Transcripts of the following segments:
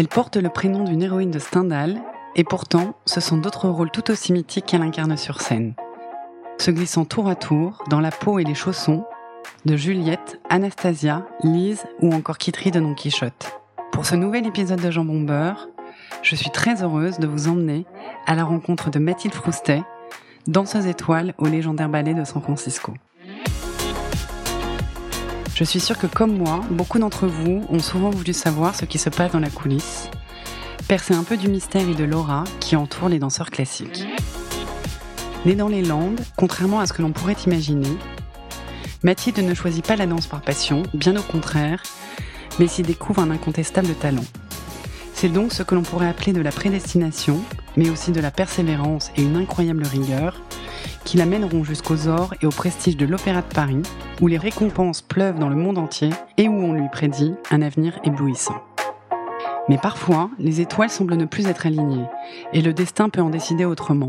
Elle porte le prénom d'une héroïne de Stendhal, et pourtant, ce sont d'autres rôles tout aussi mythiques qu'elle incarne sur scène. Se glissant tour à tour dans la peau et les chaussons de Juliette, Anastasia, Lise ou encore Kitry de Don Quichotte. Pour ce nouvel épisode de Jean Beurre, je suis très heureuse de vous emmener à la rencontre de Mathilde Froustet, danseuse étoile au légendaire ballet de San Francisco. Je suis sûre que comme moi, beaucoup d'entre vous ont souvent voulu savoir ce qui se passe dans la coulisse, percer un peu du mystère et de l'aura qui entoure les danseurs classiques. Née dans les Landes, contrairement à ce que l'on pourrait imaginer, Mathilde ne choisit pas la danse par passion, bien au contraire, mais s'y découvre un incontestable talent. C'est donc ce que l'on pourrait appeler de la prédestination, mais aussi de la persévérance et une incroyable rigueur, qui l'amèneront jusqu'aux ors et au prestige de l'Opéra de Paris, où les récompenses pleuvent dans le monde entier et où on lui prédit un avenir éblouissant. Mais parfois, les étoiles semblent ne plus être alignées, et le destin peut en décider autrement.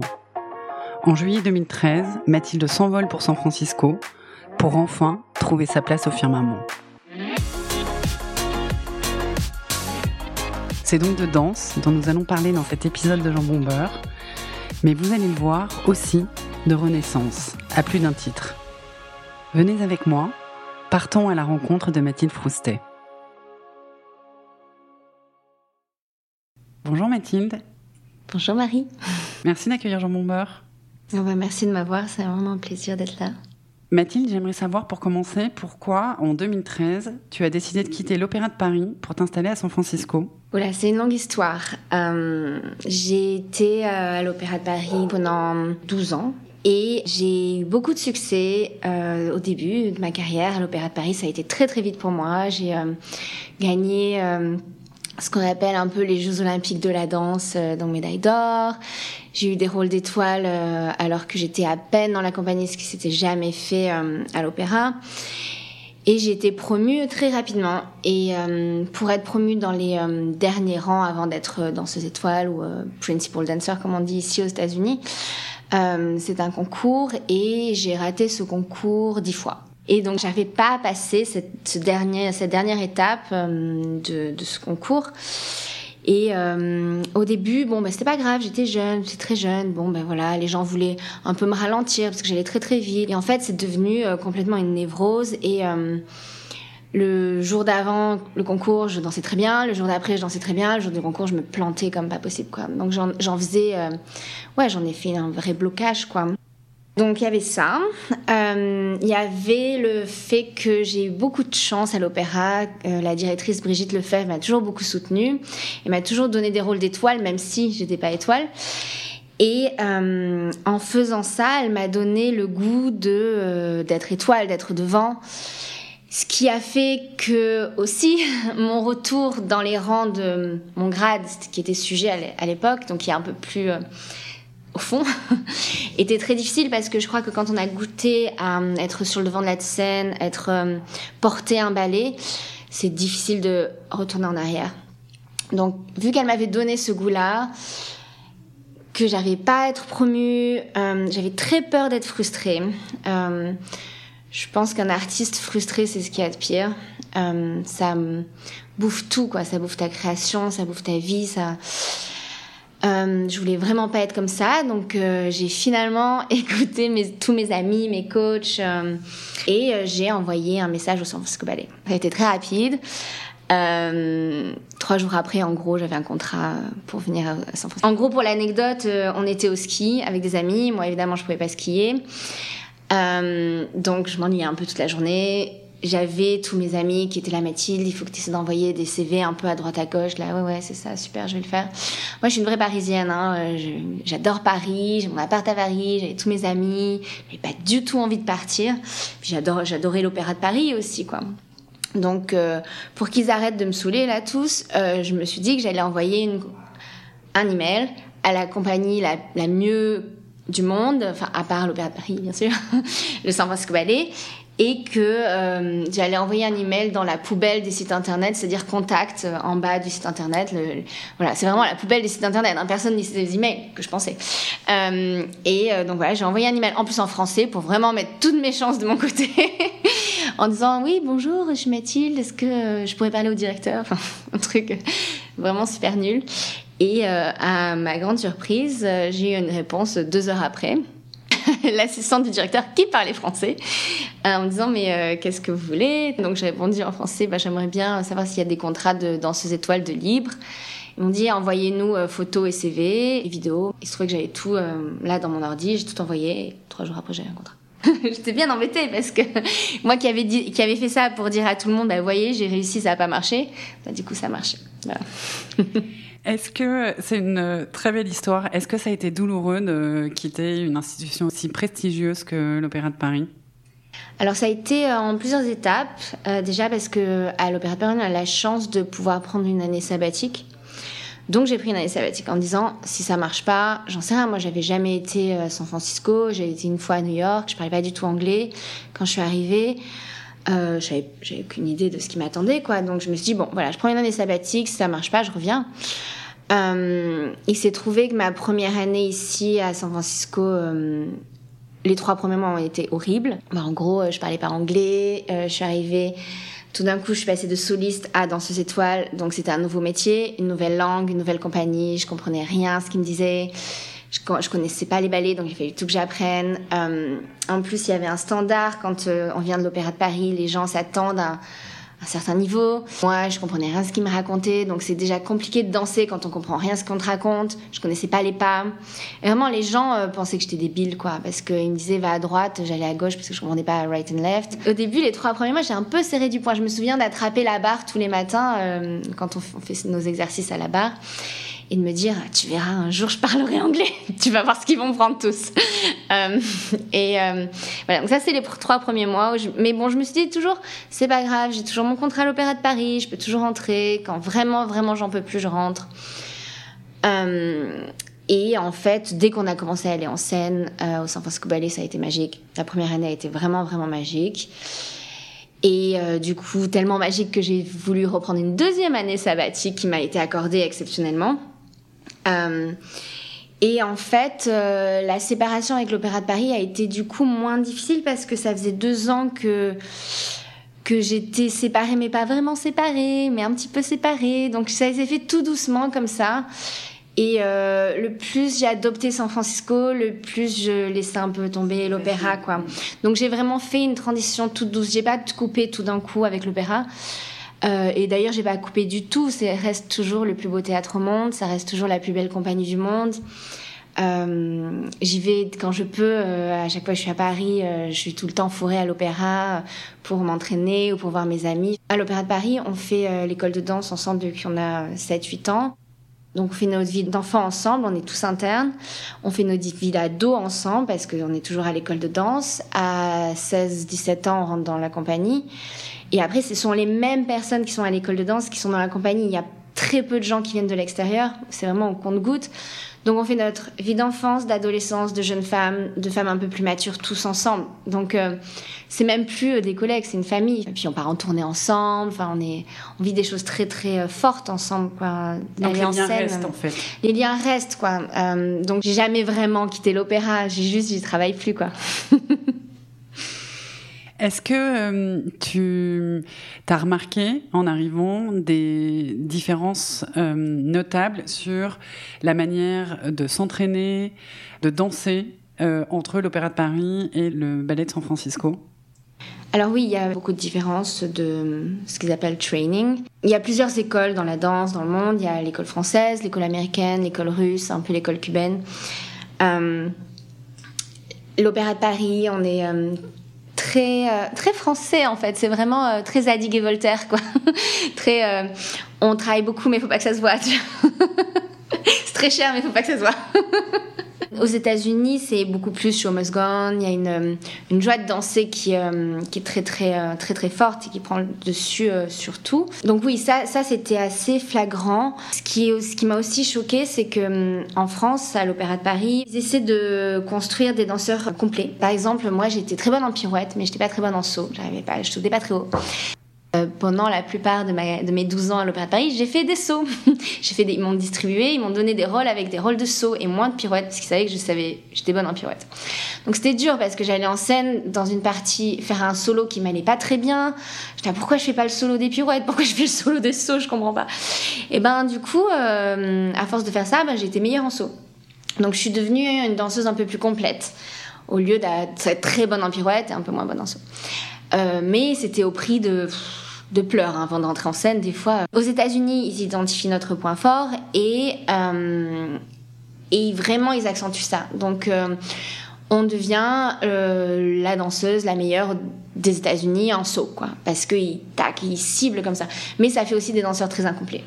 En juillet 2013, Mathilde s'envole pour San Francisco, pour enfin trouver sa place au firmament. C'est donc de danse dont nous allons parler dans cet épisode de Jambon Beurre, mais vous allez le voir aussi de renaissance, à plus d'un titre. Venez avec moi, partons à la rencontre de Mathilde Froustet. Bonjour Mathilde. Bonjour Marie. Merci d'accueillir Jambon Beurre. Oh bah merci de m'avoir, c'est vraiment un plaisir d'être là. Mathilde, j'aimerais savoir pour commencer pourquoi en 2013 tu as décidé de quitter l'Opéra de Paris pour t'installer à San Francisco? Voilà, c'est une longue histoire. Euh, j'ai été euh, à l'Opéra de Paris pendant 12 ans. Et j'ai eu beaucoup de succès euh, au début de ma carrière à l'Opéra de Paris. Ça a été très très vite pour moi. J'ai gagné ce qu'on appelle un peu les Jeux Olympiques de la danse, donc médaille d'or. J'ai eu des rôles d'étoile alors que j'étais à peine dans la compagnie, ce qui s'était jamais fait à l'opéra. Et j'ai été promue très rapidement. Et euh, pour être promue dans les euh, derniers rangs avant d'être euh, danseuse étoile ou principal dancer, comme on dit ici aux États-Unis, c'est un concours et j'ai raté ce concours dix fois. Et donc j'avais pas passé cette, ce dernier, cette dernière étape de, de ce concours. Et euh, au début, bon, bah, c'était pas grave, j'étais jeune, j'étais très jeune. Bon, ben voilà, les gens voulaient un peu me ralentir parce que j'allais très très vite. Et en fait, c'est devenu euh, complètement une névrose. Et euh, le jour d'avant le concours, je dansais très bien. Le jour d'après, je dansais très bien. Le jour du concours, je me plantais comme pas possible, quoi. Donc j'en faisais, ouais, j'en ai fait un vrai blocage, quoi. Donc il y avait ça. Euh, il y avait le fait que j'ai eu beaucoup de chance à l'opéra. Euh, la directrice Brigitte Lefebvre m'a toujours beaucoup soutenue et m'a toujours donné des rôles d'étoile, même si j'étais pas étoile. Et euh, en faisant ça, elle m'a donné le goût de d'être étoile, d'être devant. Ce qui a fait que aussi mon retour dans les rangs de mon grade, qui était sujet à l'époque, donc qui est un peu plus au fond, était très difficile parce que je crois que quand on a goûté à euh, être sur le devant de la scène, être euh, porté un ballet, c'est difficile de retourner en arrière. Donc, vu qu'elle m'avait donné ce goût-là, que j'avais pas à être promue, euh, j'avais très peur d'être frustrée. je pense qu'un artiste frustré, c'est ce qu'il y a de pire. ça bouffe tout, quoi. Ça bouffe ta création, ça bouffe ta vie, ça euh, je voulais vraiment pas être comme ça, donc euh, j'ai finalement écouté mes, tous mes amis, mes coachs, euh, et euh, j'ai envoyé un message au San Francisco Ballet. Ça a été très rapide. Euh, trois jours après, en gros, j'avais un contrat pour venir à San Francisco. En gros, pour l'anecdote, on était au ski avec des amis. Moi, évidemment, je pouvais pas skier, donc je m'ennuyais un peu toute la journée j'avais tous mes amis qui étaient là, Mathilde, il faut que tu essaies d'envoyer des CV un peu à droite à gauche. Là, ouais, ouais, c'est ça, super, je vais le faire. Moi, je suis une vraie parisienne. Hein, euh, j'adore Paris, j'ai mon appart à Paris, j'avais tous mes amis. J'avais pas du tout envie de partir. Puis j'adorais l'Opéra de Paris aussi, quoi. Donc, euh, pour qu'ils arrêtent de me saouler là tous, euh, je me suis dit que j'allais envoyer un email à la compagnie la, la mieux du monde, enfin à part l'Opéra de Paris bien sûr, le San Francisco Ballet, et que euh, j'allais envoyer un email dans la poubelle des sites internet, c'est-à-dire contact euh, en bas du site internet. Voilà, c'est vraiment la poubelle des sites internet. Hein. Personne n'y des emails que je pensais. Euh, et donc voilà, j'ai envoyé un email en plus en français pour vraiment mettre toutes mes chances de mon côté, en disant oui bonjour, je suis Mathilde, est-ce que je pourrais parler au directeur, enfin un truc vraiment super nul. Et à ma grande surprise, j'ai eu une réponse deux heures après. l'assistante du directeur qui parlait français, en me disant mais qu'est-ce que vous voulez? Donc j'ai répondu en français, bah, j'aimerais bien savoir s'il y a des contrats de danseuses étoiles de libre. Ils m'ont dit envoyez-nous euh, photos et CV et vidéos. Il se trouvait que j'avais tout euh, là dans mon ordi, j'ai tout envoyé. Et trois jours après, j'avais un contrat. J'étais bien embêtée parce que moi qui avais, dit, qui fait ça pour dire à tout le monde, bah, voyez, j'ai réussi, ça n'a pas marché. Bah, du coup, ça a marché. Est-ce que c'est une euh, très belle histoire Est-ce que ça a été douloureux de quitter une institution aussi prestigieuse que l'Opéra de Paris? Alors ça a été en plusieurs étapes. déjà parce que à l'Opéra de Paris, on a la chance de pouvoir prendre une année sabbatique. Donc j'ai pris une année sabbatique en disant si ça marche pas, j'en sais rien. Moi j'avais jamais été à San Francisco, j'ai été une fois à New York, je parlais pas du tout anglais. Quand je suis arrivée, euh, j'avais, aucune idée de ce qui m'attendait quoi. Donc je me suis dit bon voilà, je prends une année sabbatique, si ça marche pas, je reviens. Euh, il s'est trouvé que ma première année ici à San Francisco, euh, les trois premiers mois ont été horribles. Bah, en gros, euh, je parlais pas anglais, je suis arrivée tout d'un coup, je suis passée de soliste à danseuse étoile. Donc, c'était un nouveau métier, une nouvelle langue, une nouvelle compagnie. Je comprenais rien à ce qu'ils me disaient. Je, connaissais pas les ballets, donc il fallait tout que j'apprenne. Euh, en plus, il y avait un standard. Quand euh, on vient de l'Opéra de Paris, les gens s'attendent à un certain niveau. Moi, je comprenais rien ce qu'il me racontait, donc c'est déjà compliqué de danser quand on comprend rien ce qu'on te raconte. Je connaissais pas les pas. Et vraiment, les gens euh, pensaient que j'étais débile, quoi, parce qu'ils me disaient va à droite, j'allais à gauche parce que je comprenais pas right and left. Au début, les trois premiers mois, j'ai un peu serré du poing. Je me souviens d'attraper la barre tous les matins euh, quand on fait nos exercices à la barre et de me dire tu verras un jour je parlerai anglais tu vas voir ce qu'ils vont prendre tous euh, et euh, voilà donc ça c'est les trois premiers mois mais bon je me suis dit toujours c'est pas grave j'ai toujours mon contrat à l'Opéra de Paris je peux toujours rentrer quand vraiment vraiment j'en peux plus je rentre euh, et en fait, dès qu'on a commencé à aller en scène au San Francisco Ballet, ça a été magique. La première année a été vraiment, vraiment magique. Et du coup, tellement magique que j'ai voulu reprendre une deuxième année sabbatique qui m'a été accordée exceptionnellement. Euh, et en fait, euh, la séparation avec l'Opéra de Paris a été du coup moins difficile parce que ça faisait deux ans que que j'étais séparée, mais pas vraiment séparée, mais un petit peu séparée. Donc ça s'est fait tout doucement comme ça. Et euh, le plus j'ai adopté San Francisco, le plus je laissais un peu tomber l'opéra, quoi. Donc j'ai vraiment fait une transition toute douce. J'ai pas coupé tout d'un coup avec l'opéra. Euh, et d'ailleurs, j'ai pas coupé du tout. Ça reste toujours le plus beau théâtre au monde. Ça reste toujours la plus belle compagnie du monde. Euh, j'y vais quand je peux. Euh, à chaque fois que je suis à Paris, je suis tout le temps fourrée à l'opéra pour m'entraîner ou pour voir mes amis. À l'Opéra de Paris, on fait l'école de danse ensemble depuis qu'on a 7-8 ans. Donc on fait notre vie d'enfant ensemble, on est tous internes. On fait notre vie d'ado ensemble parce qu'on est toujours à l'école de danse. À 16-17 ans, on rentre dans la compagnie. Et après, ce sont les mêmes personnes qui sont à l'école de danse qui sont dans la compagnie. Il y a très peu de gens qui viennent de l'extérieur. C'est vraiment au compte-goutte. Donc on fait notre vie d'enfance, d'adolescence, de jeunes femmes, de femmes un peu plus matures, tous ensemble. Donc euh, c'est même plus euh, des collègues, c'est une famille. Et puis on part en tournée ensemble. Enfin on est, on vit des choses très très euh, fortes ensemble. Quoi. Donc les liens restent en fait. Les liens restent quoi. donc j'ai jamais vraiment quitté l'opéra. J'ai juste, j'y travaille plus quoi. Est-ce que euh, tu as remarqué en arrivant des différences euh, notables sur la manière de s'entraîner, de danser euh, entre l'Opéra de Paris et le Ballet de San Francisco? Alors oui, il y a beaucoup de différences de ce qu'ils appellent training. Il y a plusieurs écoles dans la danse dans le monde. Il y a l'école française, l'école américaine, l'école russe, un peu l'école cubaine. L'Opéra de Paris, on est très euh, très français en fait. C'est vraiment euh, très Zadig et Voltaire quoi. très euh, on travaille beaucoup mais faut pas que ça se voit. c'est très cher mais faut pas que ça se voit. Aux États-Unis, c'est beaucoup plus show must go Il y a une, une joie de danser qui, qui est très très très très forte et qui prend le dessus sur tout. Donc oui, ça ça c'était assez flagrant. Ce qui ce qui m'a aussi choqué, c'est que en France, à l'Opéra de Paris, ils essaient de construire des danseurs complets. Par exemple, moi, j'étais très bonne en pirouette, mais j'étais pas très bonne en saut. J'arrivais pas, je sautais pas très haut. Euh, pendant la plupart de, mes 12 ans à l'Opéra de Paris, j'ai fait des sauts. j'ai fait ils m'ont distribué, ils m'ont donné des rôles avec des rôles de saut et moins de pirouettes parce qu'ils savaient que je savais, j'étais bonne en pirouette. Donc c'était dur parce que j'allais en scène dans une partie faire un solo qui m'allait pas très bien. Je disais pourquoi je fais pas le solo des pirouettes, pourquoi je fais le solo des sauts, je comprends pas. Et ben du coup, euh, à force de faire ça, ben, j'ai été meilleure en saut. Donc je suis devenue une danseuse un peu plus complète au lieu d'être très bonne en pirouette et un peu moins bonne en saut. Euh, mais c'était au prix de de pleurs hein, avant d'entrer en scène. Des fois, aux États-Unis, ils identifient notre point fort et euh, et vraiment ils accentuent ça. Donc euh, on devient euh, la danseuse la meilleure des États-Unis en saut, quoi, parce qu'ils tac, ils ciblent comme ça. Mais ça fait aussi des danseurs très incomplets.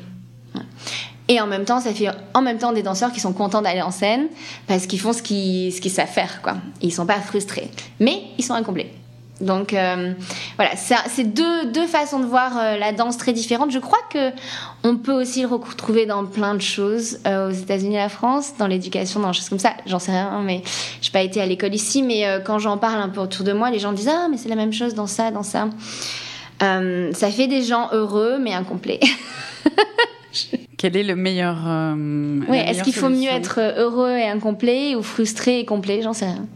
Et en même temps, ça fait en même temps des danseurs qui sont contents d'aller en scène parce qu'ils font ce qu'ils ce qu'ils savent faire, quoi. Ils sont pas frustrés, mais ils sont incomplets. Donc euh, voilà, c'est deux, deux, façons de voir euh, la danse très différentes. Je crois que on peut aussi le retrouver dans plein de choses euh, aux États-Unis la France, dans l'éducation, dans des choses comme ça. J'en sais rien, mais j'ai pas été à l'école ici. Mais quand j'en parle un peu autour de moi, les gens disent ah mais c'est la même chose dans ça, dans ça. ça fait des gens heureux mais incomplets. Quel est le meilleur. Euh, est-ce qu'il faut mieux être heureux et incomplet ou frustré et complet? J'en sais rien.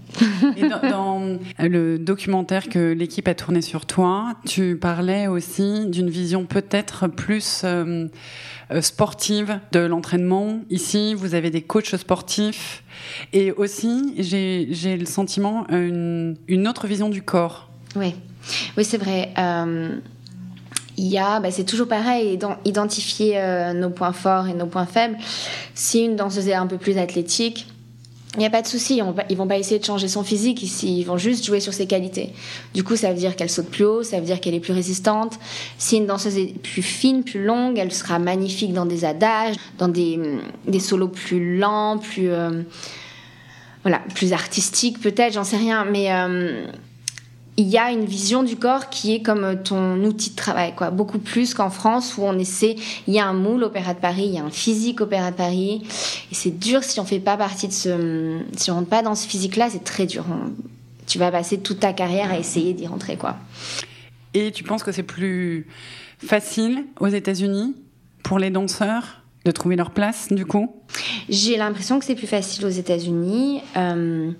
dans, le documentaire que l'équipe a tourné sur toi, tu parlais aussi d'une vision peut-être plus euh, euh, sportive de l'entraînement. Ici, vous avez des coachs sportifs et aussi, j'ai le sentiment, une, une, autre vision du corps. Oui, oui c'est vrai il y a, bah, c'est toujours pareil, identifier euh, nos points forts et nos points faibles. Si une danseuse est un peu plus athlétique, il n'y a pas de souci, ils vont pas essayer de changer son physique ici, ils vont juste jouer sur ses qualités. Du coup, ça veut dire qu'elle saute plus haut, ça veut dire qu'elle est plus résistante. Si une danseuse est plus fine, plus longue, elle sera magnifique dans des adages, dans des, des solos plus lents, plus euh, voilà, plus artistiques peut-être, j'en sais rien, mais euh, il y a une vision du corps qui est comme ton outil de travail, quoi. Beaucoup plus qu'en France où on essaie, il y a un moule Opéra de Paris, il y a un physique Opéra de Paris, et c'est dur si on fait pas partie de ce, si on rentre pas dans ce physique-là, c'est très dur. tu vas passer toute ta carrière à essayer d'y rentrer, quoi. Et tu penses que c'est plus facile aux États-Unis pour les danseurs de trouver leur place, du coup? J'ai l'impression que c'est plus facile aux États-Unis. Euh,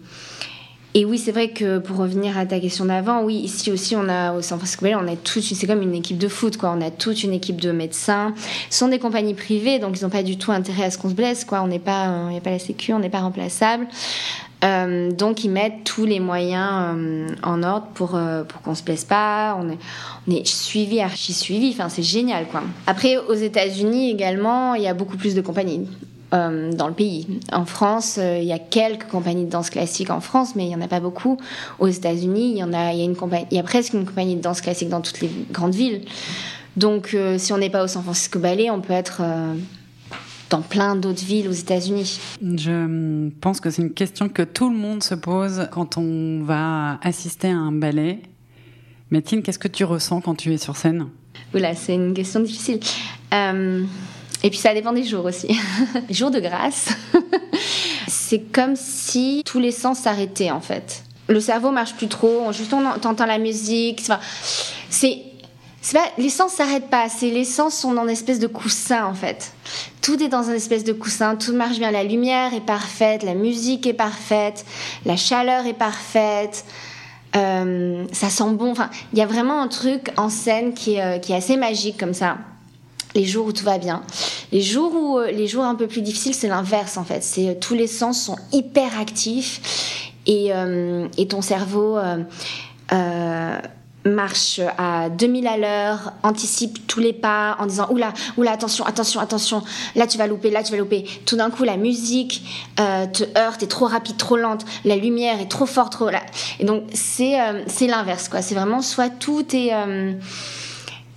et oui, c'est vrai que pour revenir à ta question d'avant, oui, ici aussi, on a au San Francisco on a toute, c'est comme une équipe de foot, quoi. On a toute une équipe de médecins. Ce sont des compagnies privées, donc ils n'ont pas du tout intérêt à ce qu'on se blesse, quoi. On n'est pas, il n'y a pas la sécu, on n'est pas remplaçable. Euh, donc ils mettent tous les moyens euh, en ordre pour euh, pour qu'on se blesse pas. On est on est suivi, archi suivi. Enfin c'est génial quoi. Après aux États-Unis également, il y a beaucoup plus de compagnies. Euh, dans le pays. En France, euh, il y a quelques compagnies de danse classique en France, mais il y en a pas beaucoup. Aux États-Unis, il y en a, il y a une compagnie, il y a presque une compagnie de danse classique dans toutes les grandes villes. Donc, euh, si on n'est pas au San Francisco Ballet, on peut être dans plein d'autres villes aux États-Unis. Je pense que c'est une question que tout le monde se pose quand on va assister à un ballet. Mathilde, qu'est-ce que tu ressens quand tu es sur scène? Oula, c'est une question difficile. Et puis ça dépend des jours aussi. les jours de grâce, c'est comme si tous les sens s'arrêtaient en fait. Le cerveau marche plus trop, juste on entend la musique. C'est pas, les sens s'arrêtent pas, c'est les sens sont dans une espèce de coussin en fait. Tout est dans une espèce de coussin, tout marche bien, la lumière est parfaite, la musique est parfaite, la chaleur est parfaite, euh, ça sent bon. Enfin, il y a vraiment un truc en scène qui est, euh, qui est assez magique comme ça les jours où tout va bien. Les jours où euh, les jours un peu plus difficiles, c'est l'inverse en fait. C'est euh, tous les sens sont hyper actifs et, euh, et ton cerveau marche à 2000 à l'heure, anticipe tous les pas en disant oula oula attention attention attention là tu vas louper là tu vas louper. Tout d'un coup la musique te heurte, est trop rapide, trop lente, la lumière est trop forte, trop là. Et donc c'est c'est l'inverse quoi. C'est vraiment soit tout est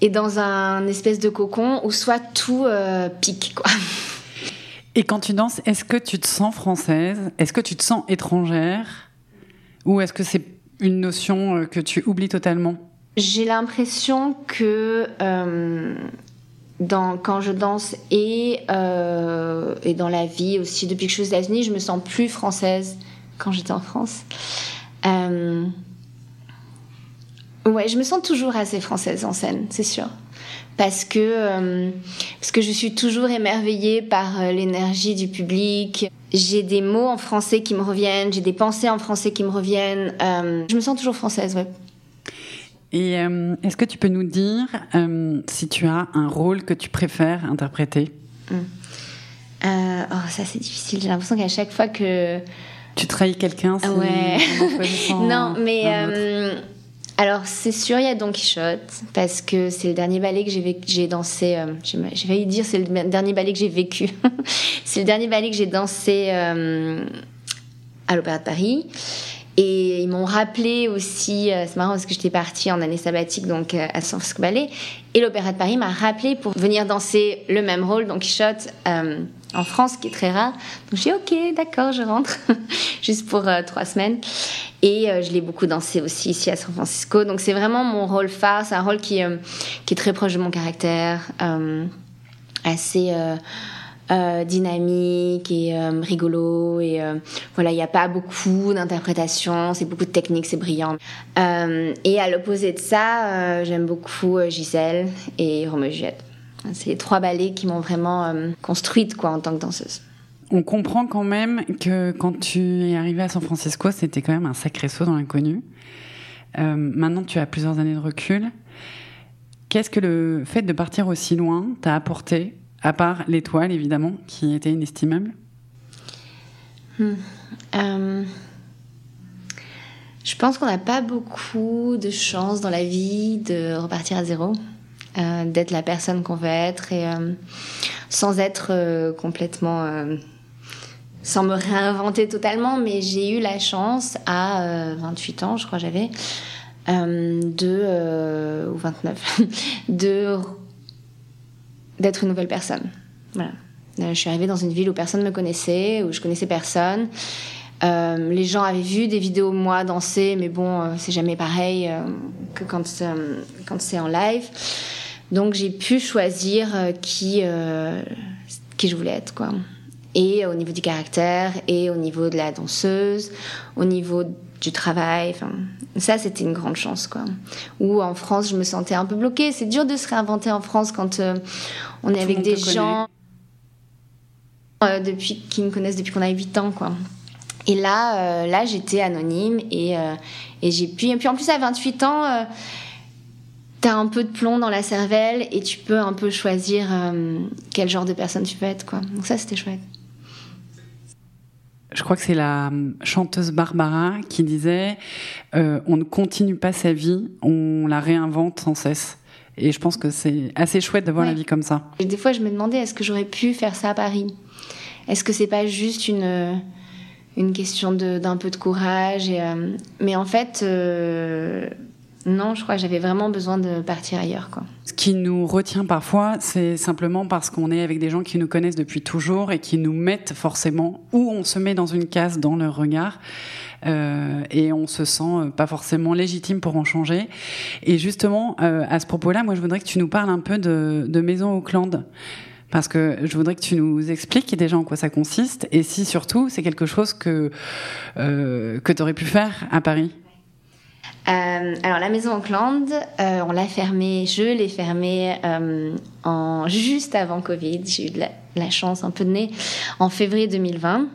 et dans un espèce de cocon où soit tout euh, pique quoi. Et quand tu danses, est-ce que tu te sens française? Est-ce que tu te sens étrangère? Ou est-ce que c'est une notion euh, que tu oublies totalement? J'ai l'impression que euh, dans, quand je danse et, et dans la vie aussi, depuis que je suis aux États-Unis, je me sens plus française quand j'étais en France Ouais, je me sens toujours assez française en scène, c'est sûr. Parce que, euh, parce que je suis toujours émerveillée par euh, l'énergie du public. J'ai des mots en français qui me reviennent, j'ai des pensées en français qui me reviennent. Euh, je me sens toujours française, ouais. Et est-ce que tu peux nous dire si tu as un rôle que tu préfères interpréter? Hmm. Oh, ça c'est difficile. J'ai l'impression qu'à chaque fois que... Tu trahis quelqu'un, c'est ouais. non, mais alors c'est sûr, il y a Don Quichotte parce que c'est le dernier ballet que j'ai dansé. Euh, j'ai failli dire c'est le dernier ballet que j'ai vécu. c'est le dernier ballet que j'ai dansé euh, à l'Opéra de Paris. Et ils m'ont rappelé aussi, euh, c'est marrant parce que j'étais partie en année sabbatique donc à San Francisco Ballet, et l'Opéra de Paris m'a rappelé pour venir danser le même rôle, Don Quichotte, en France, qui est très rare. Donc j'ai ok, d'accord, je rentre, juste pour trois semaines. Et euh, je l'ai beaucoup dansé aussi ici à San Francisco. Donc c'est vraiment mon rôle phare. C'est un rôle qui, euh, qui est très proche de mon caractère, euh, dynamique et rigolo. Et voilà, il n'y a pas beaucoup d'interprétation, c'est beaucoup de technique, c'est brillant. et à l'opposé de ça, j'aime beaucoup Gisèle et Roméo Juliette. C'est les trois ballets qui m'ont vraiment construite quoi, en tant que danseuse on comprend quand même que quand tu es arrivé à San Francisco, c'était quand même un sacré saut dans l'inconnu. Euh, maintenant, tu as plusieurs années de recul. Qu'est-ce que le fait de partir aussi loin t'a apporté, à part l'étoile évidemment, qui était inestimable hmm. euh, Je pense qu'on n'a pas beaucoup de chance dans la vie de repartir à zéro, euh, d'être la personne qu'on veut être et sans être complètement sans me réinventer totalement, mais j'ai eu la chance à 28 euh, ans, je crois j'avais, euh, de euh, ou 29, de d'être une nouvelle personne. Voilà. je suis arrivée dans une ville où personne ne me connaissait, où je connaissais personne. les gens avaient vu des vidéos moi danser, mais bon, c'est jamais pareil que quand, quand c'est en live. Donc j'ai pu choisir qui, qui je voulais être, quoi et au niveau du caractère et au niveau de la danseuse, au niveau du travail. Enfin, ça, c'était une grande chance, quoi. Ou en France, je me sentais un peu bloquée. C'est dur de se réinventer en France quand euh, on est avec des gens euh, depuis qui me connaissent depuis qu'on a 8 ans, quoi. Et là, euh, là, j'étais anonyme et, et j'ai pu. Et puis en plus, à 28 ans, t'as un peu de plomb dans la cervelle et tu peux un peu choisir quel genre de personne tu veux être, quoi. Donc ça, c'était chouette je crois que c'est la hum, chanteuse Barbara qui disait euh, on ne continue pas sa vie, on la réinvente sans cesse. Et je pense que c'est assez chouette d'avoir la vie comme ça. Et des fois, je me demandais est-ce que j'aurais pu faire ça à Paris? Est-ce que c'est pas juste une une question d'un peu de courage et, euh, Mais en fait. Euh, non, je crois que j'avais vraiment besoin de partir ailleurs. Quoi. Ce qui nous retient parfois, c'est simplement parce qu'on est avec des gens qui nous connaissent depuis toujours et qui nous mettent forcément, ou on se met dans une case dans leur regard. Euh, et on se sent euh, pas forcément légitime pour en changer. Et justement, euh, à ce propos-là, moi, je voudrais que tu nous parles un peu de, de Maison Auckland parce que je voudrais que tu nous expliques déjà en quoi ça consiste et si surtout c'est quelque chose que euh, que tu aurais pu faire à Paris. Euh, alors la maison Auckland, euh, on l'a fermée, je l'ai fermée euh, en, juste avant Covid. J'ai eu de la, chance, un peu de nez, en février 2020.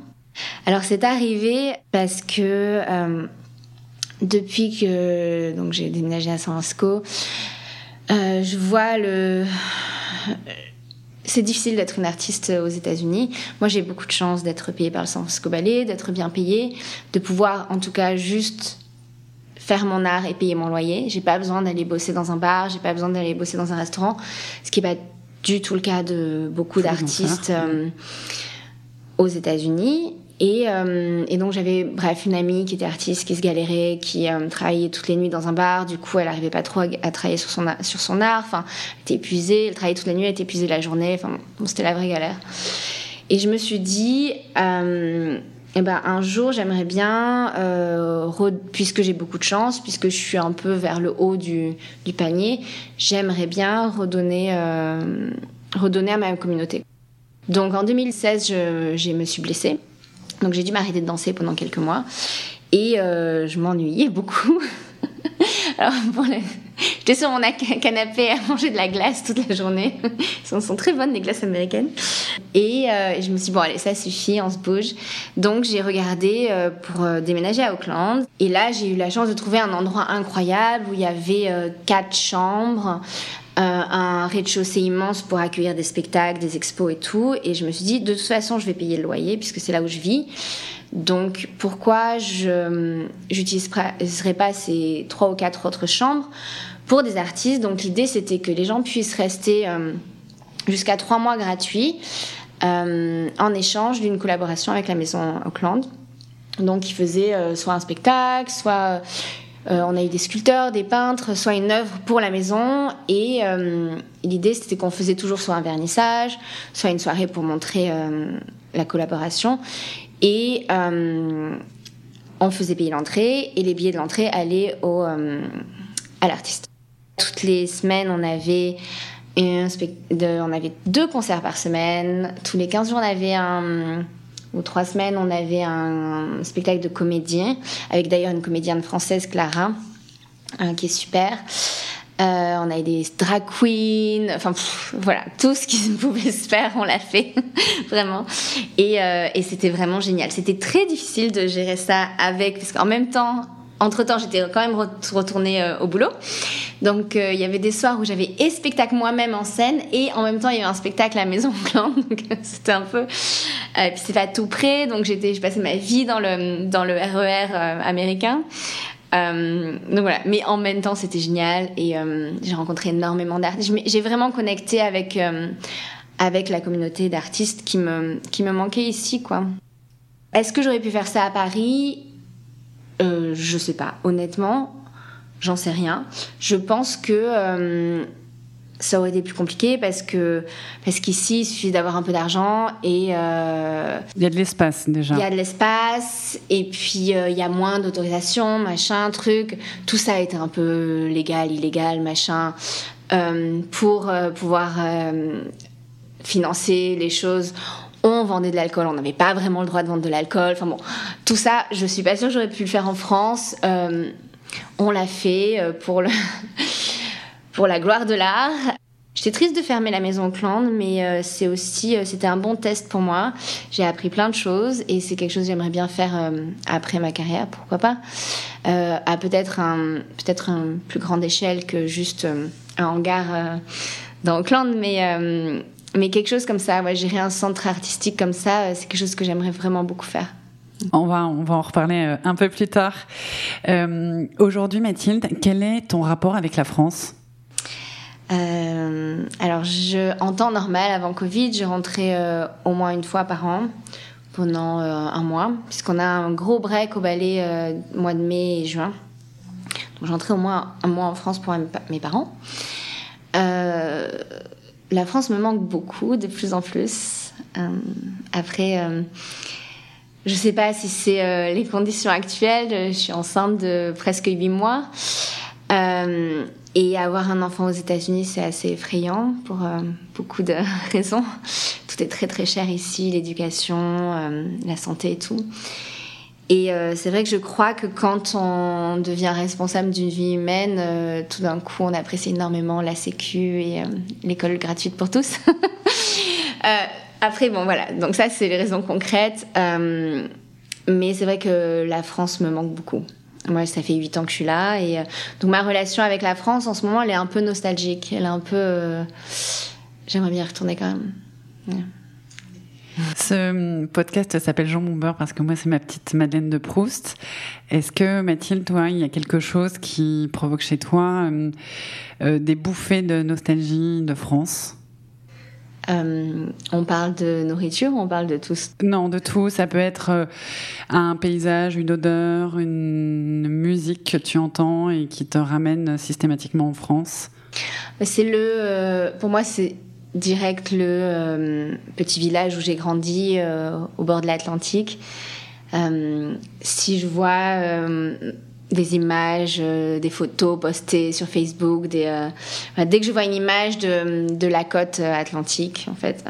Alors c'est arrivé parce que depuis que donc j'ai déménagé à San Francisco, je vois le c'est difficile d'être une artiste aux États-Unis. Moi, j'ai beaucoup de chance d'être payée par le San Francisco Ballet, d'être bien payée, de pouvoir, en tout cas, juste faire mon art et payer mon loyer. J'ai pas besoin d'aller bosser dans un bar, j'ai pas besoin d'aller bosser dans un restaurant, ce qui est pas du tout le cas de beaucoup d'artistes euh, aux États-Unis. Et, euh, et, donc j'avais bref une amie qui était artiste, qui se galérait, qui euh, travaillait toutes les nuits dans un bar. Du coup, elle arrivait pas trop à, travailler sur son sur son art. Enfin, elle était épuisée. Elle travaillait toute la nuit, elle était épuisée la journée. Enfin, c'était la vraie galère. Et je me suis dit, eh ben, un jour, j'aimerais bien, euh, puisque j'ai beaucoup de chance, puisque je suis un peu vers le haut du, panier, j'aimerais bien redonner, euh, redonner à ma communauté. Donc en 2016, je, me suis blessée. Donc j'ai dû m'arrêter de danser pendant quelques mois. Et euh, je m'ennuyais beaucoup. Alors, pour les... j'étais sur mon canapé à manger de la glace toute la journée. Elles sont très bonnes, les glaces américaines. Et euh, je me suis dit, bon, allez, ça suffit, on se bouge. Donc, j'ai regardé euh, pour euh, déménager à Auckland. Et là, j'ai eu la chance de trouver un endroit incroyable où il y avait quatre chambres. un rez-de-chaussée immense pour accueillir des spectacles, des expos et tout. Et je me suis dit, de toute façon, je vais payer le loyer puisque c'est là où je vis. Donc pourquoi je n'utiliserais pas ces trois ou quatre autres chambres pour des artistes Donc l'idée c'était que les gens puissent rester euh, jusqu'à trois mois gratuits euh, en échange d'une collaboration avec la maison Auckland. Donc ils faisaient euh, soit un spectacle, soit on a eu des sculpteurs, des peintres, soit une œuvre pour la maison. Et l'idée, c'était qu'on faisait toujours soit un vernissage, soit une soirée pour montrer la collaboration. Et on faisait payer l'entrée et les billets de l'entrée allaient au, à l'artiste. Toutes les semaines, on avait, on avait deux concerts par semaine. Tous les 15 jours, on avait un ou trois semaines, on avait un spectacle de comédien, avec d'ailleurs une comédienne française, Clara, euh, qui est super. Euh, on a des drag queens, enfin voilà, tout ce qui pouvait se faire, on l'a fait, vraiment. Et, euh, et c'était vraiment génial. C'était très difficile de gérer ça avec, parce qu'en même temps, entre-temps, j'étais quand même retournée euh, au boulot. Donc, il y avait des soirs où j'avais et spectacle moi-même en scène et en même temps, il y avait un spectacle à la Maison Blanche. Donc, c'était un peu... et puis, c'était à tout près. Donc, j'étais, je passais ma vie dans le, dans le RER e américain. Euh, donc voilà, mais en même temps c'était génial et euh, j'ai rencontré énormément d'artistes. J'ai vraiment connecté avec euh, avec la communauté d'artistes qui me qui me manquait ici quoi. Est-ce que j'aurais pu faire ça à Paris? Je sais pas, honnêtement, j'en sais rien. Je pense que ça aurait été plus compliqué parce que parce qu'ici il suffit d'avoir un peu d'argent et euh, il y a de l'espace déjà. Il y a de l'espace et puis euh, il y a moins d'autorisation, machin, truc. Tout ça a été un peu légal, illégal, machin, euh, pour pouvoir financer les choses. On vendait de l'alcool, on n'avait pas vraiment le droit de vendre de l'alcool. Enfin bon, tout ça, je suis pas sûre que j'aurais pu le faire en France. on l'a fait pour le pour la gloire de l'art. J'étais triste de fermer la maison Auckland, mais euh, c'est aussi, euh, c'était un bon test pour moi. J'ai appris plein de choses et c'est quelque chose que j'aimerais bien faire euh, après ma carrière, pourquoi pas, à peut-être un, un plus grande échelle que juste un hangar dans Auckland, mais mais quelque chose comme ça. Ouais, gérer un centre artistique comme ça, c'est quelque chose que j'aimerais vraiment beaucoup faire. On va, on va en reparler un peu plus tard. Aujourd'hui, Mathilde, quel est ton rapport avec la France? Euh, alors, je, en temps normal, avant Covid, je rentrais euh, au moins une fois par an pendant euh, un mois, puisqu'on a un gros break au ballet mois de mai et juin. Donc, j'entrais au moins un mois en France pour mes parents. La France me manque beaucoup, de plus en plus. après, je sais pas si c'est les conditions actuelles. Je suis enceinte de presque 8 mois. Euh, et avoir un enfant aux États-Unis, c'est assez effrayant pour euh, beaucoup de raisons. Tout est très très cher ici, l'éducation, euh, la santé et tout. Et euh, c'est vrai que je crois que quand on devient responsable d'une vie humaine, tout d'un coup, on apprécie énormément la Sécu et l'école gratuite pour tous. après, bon, voilà. Donc ça, c'est les raisons concrètes. mais c'est vrai que la France me manque beaucoup. Moi, ça fait 8 ans que je suis là. Et euh, donc, ma relation avec la France, en ce moment, elle est un peu nostalgique. Elle est un peu. Euh, j'aimerais bien y retourner quand même. Ce podcast s'appelle Jean Bomber parce que moi, c'est ma petite Madeleine de Proust. Est-ce que, Mathilde, toi, il y a quelque chose qui provoque chez toi euh, des bouffées de nostalgie de France? Euh, on parle de nourriture ou on parle de tout Non, de tout. Ça peut être euh, un paysage, une odeur, une musique que tu entends et qui te ramène systématiquement en France. C'est le, euh, pour moi, c'est direct le petit village où j'ai grandi au bord de l'Atlantique. si je vois des images, euh, des photos postées sur Facebook. Des, euh, dès que je vois une image de, de la côte euh, atlantique, en fait.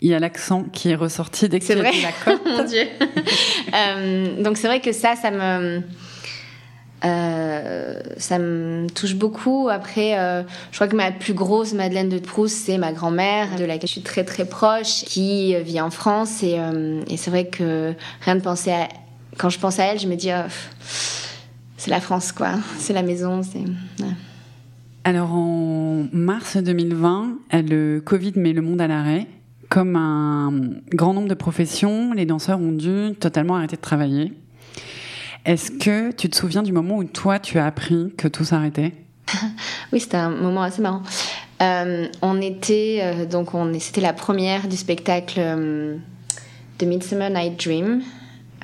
il y a l'accent qui est ressorti dès que c'est la côte. Mon Dieu. donc c'est vrai que ça, ça me Euh, ça me touche beaucoup. Après, euh, je crois que ma plus grosse Madeleine de Proust, c'est ma grand-mère, de laquelle je suis très très proche, qui vit en France. Et, euh, c'est vrai que rien de penser à. Quand je pense à elle, je me dis, oh, c'est la France, quoi. C'est la maison. Alors, en mars 2020, le Covid met le monde à l'arrêt. Comme un grand nombre de professions, les danseurs ont dû totalement arrêter de travailler. Est-ce que tu te souviens du moment où toi, tu as appris que tout s'arrêtait? Oui, c'était un moment assez marrant. Euh, on était, euh, donc on, c'était la première du spectacle euh, de Midsummer Night Dream,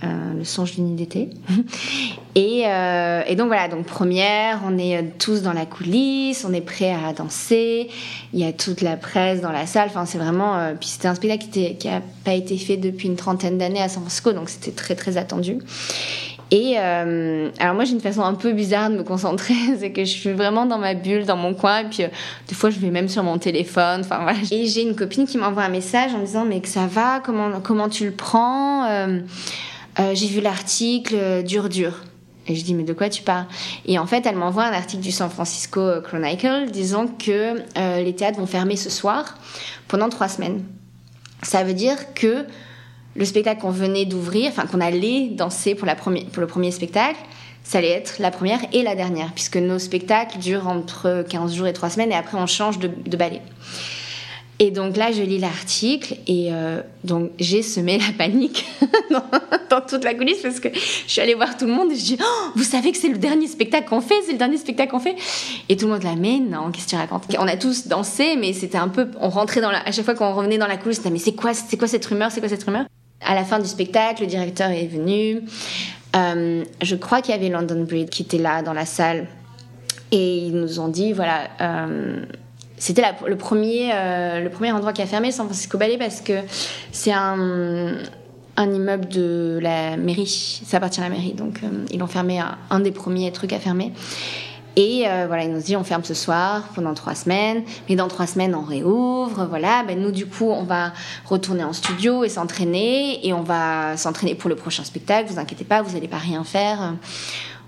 le songe d'une nuit d'été. et, et, donc voilà, donc première, on est tous dans la coulisse, on est prêts à danser, il y a toute la presse dans la salle, enfin c'est vraiment, puis c'était un spectacle qui n'a pas été fait depuis une trentaine d'années à San Francisco, donc c'était très très attendu. Et euh, alors moi j'ai une façon un peu bizarre de me concentrer, c'est que je suis vraiment dans ma bulle, dans mon coin, et puis euh, des fois je vais même sur mon téléphone. Et j'ai une copine qui m'envoie un message en me disant mais que ça va, comment comment tu le prends euh, J'ai vu l'article dur dur. Et je dis mais de quoi tu parles? Et en fait elle m'envoie un article du San Francisco Chronicle disant que les théâtres vont fermer ce soir pendant trois semaines. Ça veut dire que le spectacle qu'on venait d'ouvrir, enfin qu'on allait danser pour, la pour le premier spectacle, ça allait être la première et la dernière, puisque nos spectacles durent entre 15 jours et 3 semaines, et après on change de, ballet. Et donc là, je lis l'article et euh, donc j'ai semé la panique dans, toute la coulisse parce que je suis allée voir tout le monde et je dis oh, Vous savez que c'est le dernier spectacle qu'on fait C'est le dernier spectacle qu'on fait Et tout le monde là, mais non, qu'est-ce que tu racontes? On a tous dansé, mais c'était un peu. On rentrait dans. À chaque fois qu'on revenait dans la coulisse, mais c'est quoi, c'est quoi cette rumeur C'est quoi cette rumeur? À la fin du spectacle, le directeur est venu. Euh, je crois qu'il y avait London Bridge qui était là dans la salle. Et ils nous ont dit, voilà, euh, c'était le, premier, euh, le premier endroit qui a fermé, San Francisco Ballet, parce que c'est un, immeuble de la mairie. Ça appartient à la mairie. Donc, ils ont fermé un, des premiers trucs à fermer. Et euh, voilà, il nous dit on ferme ce soir pendant trois semaines, mais dans trois semaines on réouvre. Voilà, ben nous du coup on va retourner en studio et s'entraîner et on va s'entraîner pour le prochain spectacle. Vous inquiétez pas, vous n'allez pas rien faire.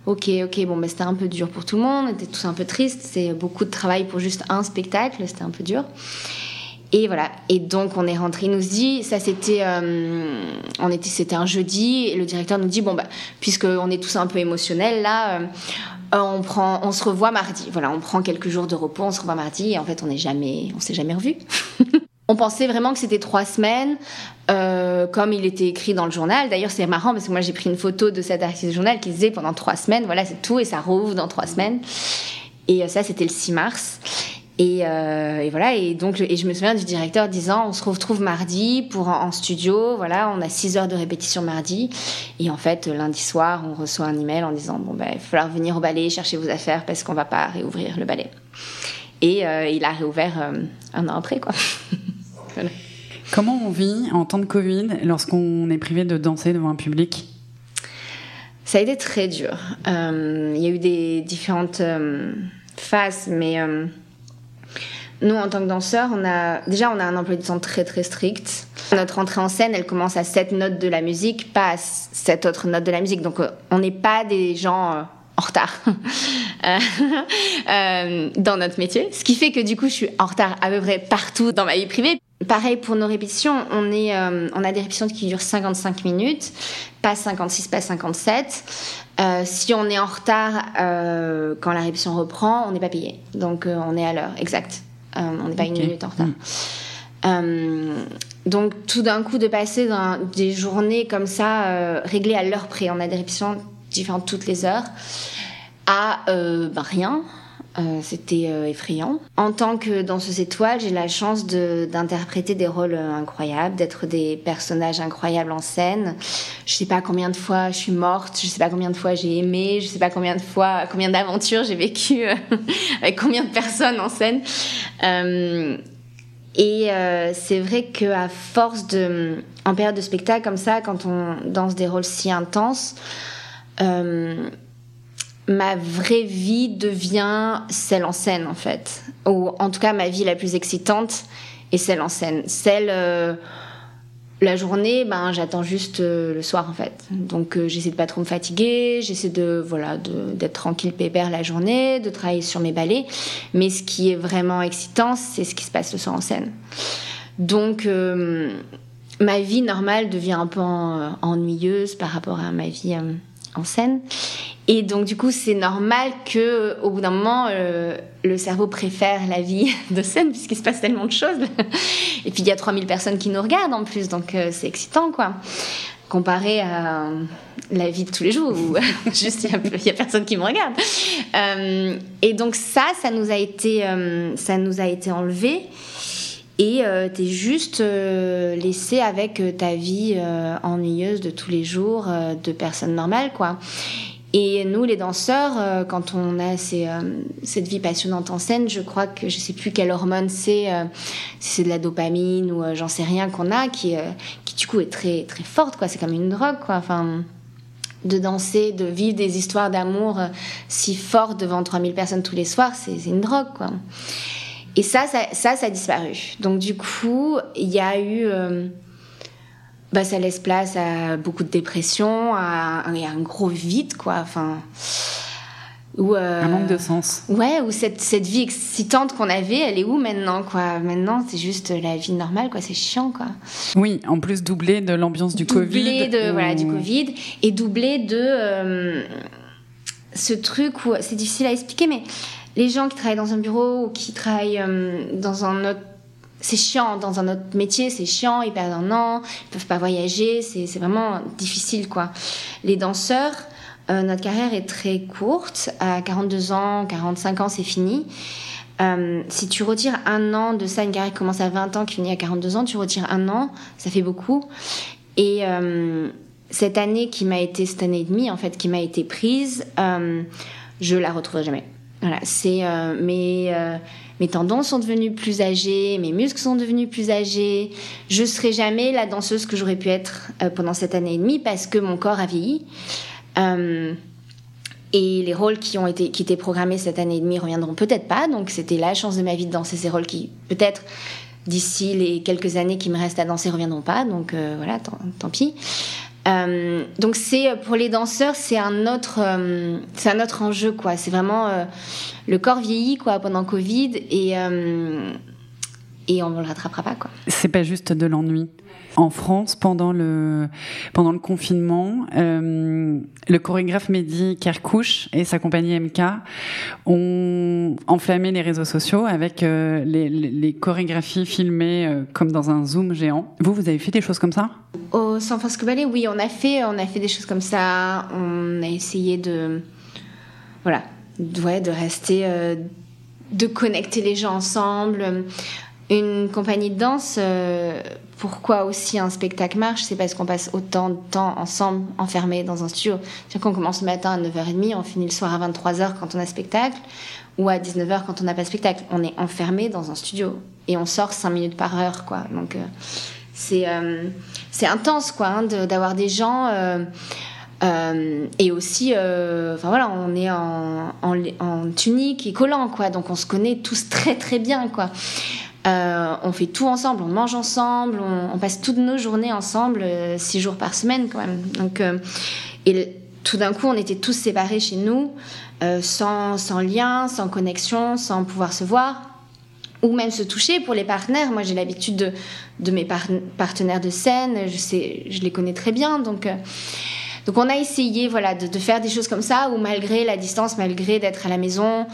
Ok, ok, bon, mais c'était un peu dur pour tout le monde, on était tous un peu tristes. C'est beaucoup de travail pour juste un spectacle, c'était un peu dur. Et voilà. Et donc on est rentré. Il nous dit, ça c'était, euh, on était, c'était un jeudi. Et le directeur nous dit, bon bah, puisque on est tous un peu émotionnels là, euh, euh, on prend, on se revoit mardi. Voilà, on prend quelques jours de repos, on se revoit mardi et en fait on n'est jamais, on s'est jamais revu. on pensait vraiment que c'était trois semaines, euh, comme il était écrit dans le journal. D'ailleurs c'est marrant parce que moi j'ai pris une photo de cet artiste journal qui disait pendant trois semaines, voilà c'est tout et ça rouvre dans trois semaines. Et euh, ça c'était le 6 mars. Euh, et, voilà, et donc et je me souviens du directeur disant on se retrouve mardi pour en, studio, voilà, on a 6 heures de répétition mardi. Et en fait, lundi soir, on reçoit un email en disant bon ben il va falloir venir au ballet, chercher vos affaires parce qu'on va pas réouvrir le ballet. Et euh, il a réouvert euh, un an après quoi. Comment on vit en temps de Covid lorsqu'on est privé de danser devant un public? Ça a été très dur. Il y a eu des différentes phases, mais nous, en tant que danseurs, on a déjà on a un emploi du temps très très strict. Notre entrée en scène, elle commence à cette notes de la musique, pas à cette autre note de la musique. Donc, euh, on n'est pas des gens euh, en retard euh, dans notre métier. Ce qui fait que du coup, je suis en retard à peu près partout dans ma vie privée. Pareil pour nos répétitions, on a des répétitions qui durent 55 minutes, pas 56, pas 57. si on est en retard quand la répétition reprend, on n'est pas payé. Donc on est à l'heure, exact. Euh, on n'est pas une minute en retard. Euh, donc tout d'un coup de passer dans des journées comme ça euh, réglées à l'heure près, on a des répétitions différentes toutes les heures, à ben, rien, euh, c'était euh, effrayant. En tant que danseuse étoile, j'ai la chance d'interpréter des rôles euh, incroyables, d'être des personnages incroyables en scène. Je sais pas combien de fois je suis morte, je sais pas combien de fois j'ai aimé, je sais pas combien de fois, combien d'aventures j'ai vécu avec combien de personnes en scène. et c'est vrai que à force de, en période de spectacle comme ça, quand on danse des rôles si intenses, ma vraie vie devient celle en scène en fait. Ou en tout cas ma vie la plus excitante est celle en scène. Celle euh, la journée, ben j'attends juste euh, le soir en fait. Donc euh, j'essaie de pas trop me fatiguer, j'essaie de voilà d'être tranquille, pépère la journée, de travailler sur mes ballets. Mais ce qui est vraiment excitant, c'est ce qui se passe le soir en scène. Donc ma vie normale devient un peu ennuyeuse par rapport à ma vie en scène. Et donc du coup, c'est normal que au bout d'un moment, euh, le cerveau préfère la vie de scène puisqu'il se passe tellement de choses. Et puis il y a 3000 personnes qui nous regardent en plus, donc euh, c'est excitant quoi. Comparé à la vie de tous les jours où juste il y, a personne qui me regarde. Euh, et donc ça, ça nous a été, ça nous a été enlevé. Et tu t'es juste laissé avec ta vie ennuyeuse de tous les jours de personnes normales quoi. Et nous, les danseurs, euh, quand on a euh, cette vie passionnante en scène, je crois que je sais plus quelle hormone c'est, euh, si c'est de la dopamine ou j'en sais rien qu'on a, qui, qui du coup est très très forte, quoi. C'est comme une drogue, quoi. Enfin, de danser, de vivre des histoires d'amour si fortes devant 3000 personnes tous les soirs, c'est une drogue, quoi. Et ça, ça, ça a disparu. Donc du coup, il y a eu bah, ça laisse place à beaucoup de dépression, à, à un gros vide, quoi. Enfin, euh, un manque de sens. Ouais, ou cette, cette vie excitante qu'on avait, elle est où maintenant, quoi? Maintenant, c'est juste la vie normale, quoi. C'est chiant, quoi. Oui, en plus doublé de l'ambiance du Covid. Doublé de voilà du Covid et doublé de euh, ce truc où c'est difficile à expliquer, mais les gens qui travaillent dans un bureau ou qui travaillent euh, dans un autre c'est chiant dans un autre métier, c'est chiant, ils perdent un an, ils peuvent pas voyager, c'est vraiment difficile quoi. Les danseurs, euh, notre carrière est très courte, à 42 ans, 45 ans c'est fini. Euh, si tu retires un an de ça, une carrière qui commence à 20 ans, qui finit à 42 ans, tu retires un an, ça fait beaucoup. Et euh, cette année qui m'a été, cette année et demie en fait, qui m'a été prise, je la retrouverai jamais. Voilà, c'est mais mes tendons sont devenus plus âgés, mes muscles sont devenus plus âgés. Je serai jamais la danseuse que j'aurais pu être euh, pendant cette année et demie parce que mon corps a vieilli. Euh, et les rôles qui ont été qui étaient programmés cette année et demie reviendront peut-être pas. Donc c'était la chance de ma vie de danser ces rôles qui peut-être d'ici les quelques années qui me restent à danser reviendront pas. Donc euh, voilà, tant, pis. Euh, donc c'est pour les danseurs, c'est un autre, euh, c'est un autre enjeu quoi. C'est vraiment euh, le corps vieillit quoi pendant Covid et et on ne le rattrapera pas quoi. C'est pas juste de l'ennui en France pendant le pendant le confinement. Euh, le chorégraphe Mehdi Kerkouche et sa compagnie MK ont enflammé les réseaux sociaux avec euh, les, les, chorégraphies filmées euh, comme dans un zoom géant. Vous, vous avez fait des choses comme ça? Au San Francisco Ballet, oui, on a fait on a fait des choses comme ça. On a essayé de voilà, ouais, de rester de connecter les gens ensemble. Une compagnie de danse, euh, pourquoi aussi un spectacle marche? C'est parce qu'on passe autant de temps ensemble, enfermés dans un studio. C'est qu'on commence le matin à 9h30, on finit le soir à 23h quand on a spectacle, ou à 19h quand on n'a pas spectacle. On est enfermé dans un studio et on sort 5 minutes par heure, quoi. Donc euh, c'est euh, c'est intense, quoi, hein, d'avoir des gens. et aussi, enfin voilà, on est en, en, en, tunique et collant, quoi. Donc on se connaît tous très très bien, quoi. Euh, on fait tout ensemble, on mange ensemble, on, passe toutes nos journées ensemble, euh, six jours par semaine quand même. Donc, euh, et tout d'un coup, on était tous séparés chez nous, sans, lien, sans connexion, sans pouvoir se voir ou même se toucher pour les partenaires. Moi, j'ai l'habitude de, mes partenaires de scène, je, je les connais très bien, donc donc on a essayé voilà de, faire des choses comme ça où malgré la distance, malgré d'être à la maison,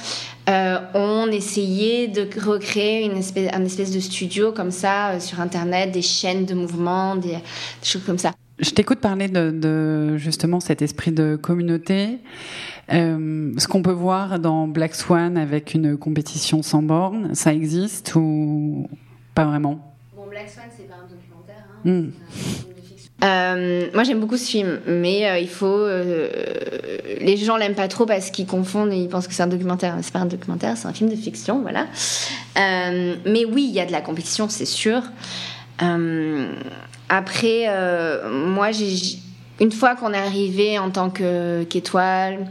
euh, on essayait de recréer une espèce, un espèce de studio comme ça euh, sur internet, des chaînes de mouvements, des, choses comme ça. Je t'écoute parler de, justement cet esprit de communauté. Euh, ce qu'on peut voir dans Black Swan avec une compétition sans borne, ça existe ou pas vraiment? Bon, Black Swan, c'est pas un documentaire. Hein, hmm. Euh, moi j'aime beaucoup ce film, mais euh, il faut. Euh, les gens l'aiment pas trop parce qu'ils confondent et ils pensent que c'est un documentaire. C'est pas un documentaire, c'est un film de fiction, voilà. mais oui, il y a de la compétition, c'est sûr. après, moi, j'ai une fois qu'on est arrivé en tant qu'étoile,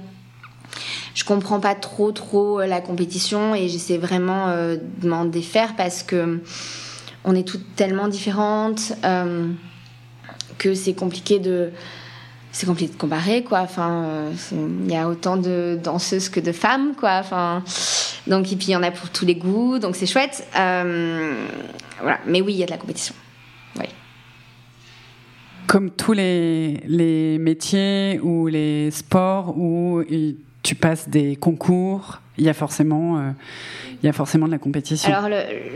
je comprends pas trop trop la compétition et j'essaie vraiment de m'en défaire parce que on est toutes tellement différentes. Que c'est compliqué de c'est compliqué de comparer quoi. Enfin il y a autant de danseuses que de femmes quoi. Enfin donc et puis il y en a pour tous les goûts donc c'est chouette. Voilà. Mais oui il y a de la compétition. Oui comme tous les, les métiers ou les sports où tu passes des concours, il y a forcément, euh, il y a forcément de la compétition. Alors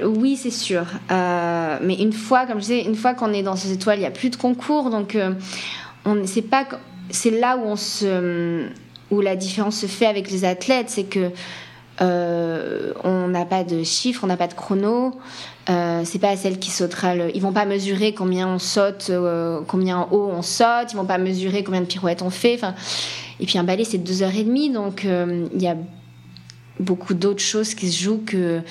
oui, c'est sûr. Euh, mais une fois, comme je disais, une fois qu'on est dans ces étoiles, il n'y a plus de concours, donc euh, c'est pas, c'est là où la différence se fait avec les athlètes, c'est que on n'a pas de chiffres, on n'a pas de chrono. C'est pas celle qui sautera le... Ils vont pas mesurer combien on saute, combien en haut on saute, ils vont pas mesurer combien de pirouettes on fait. Et puis un ballet c'est deux heures et demie, donc euh, il y a beaucoup d'autres choses qui se jouent que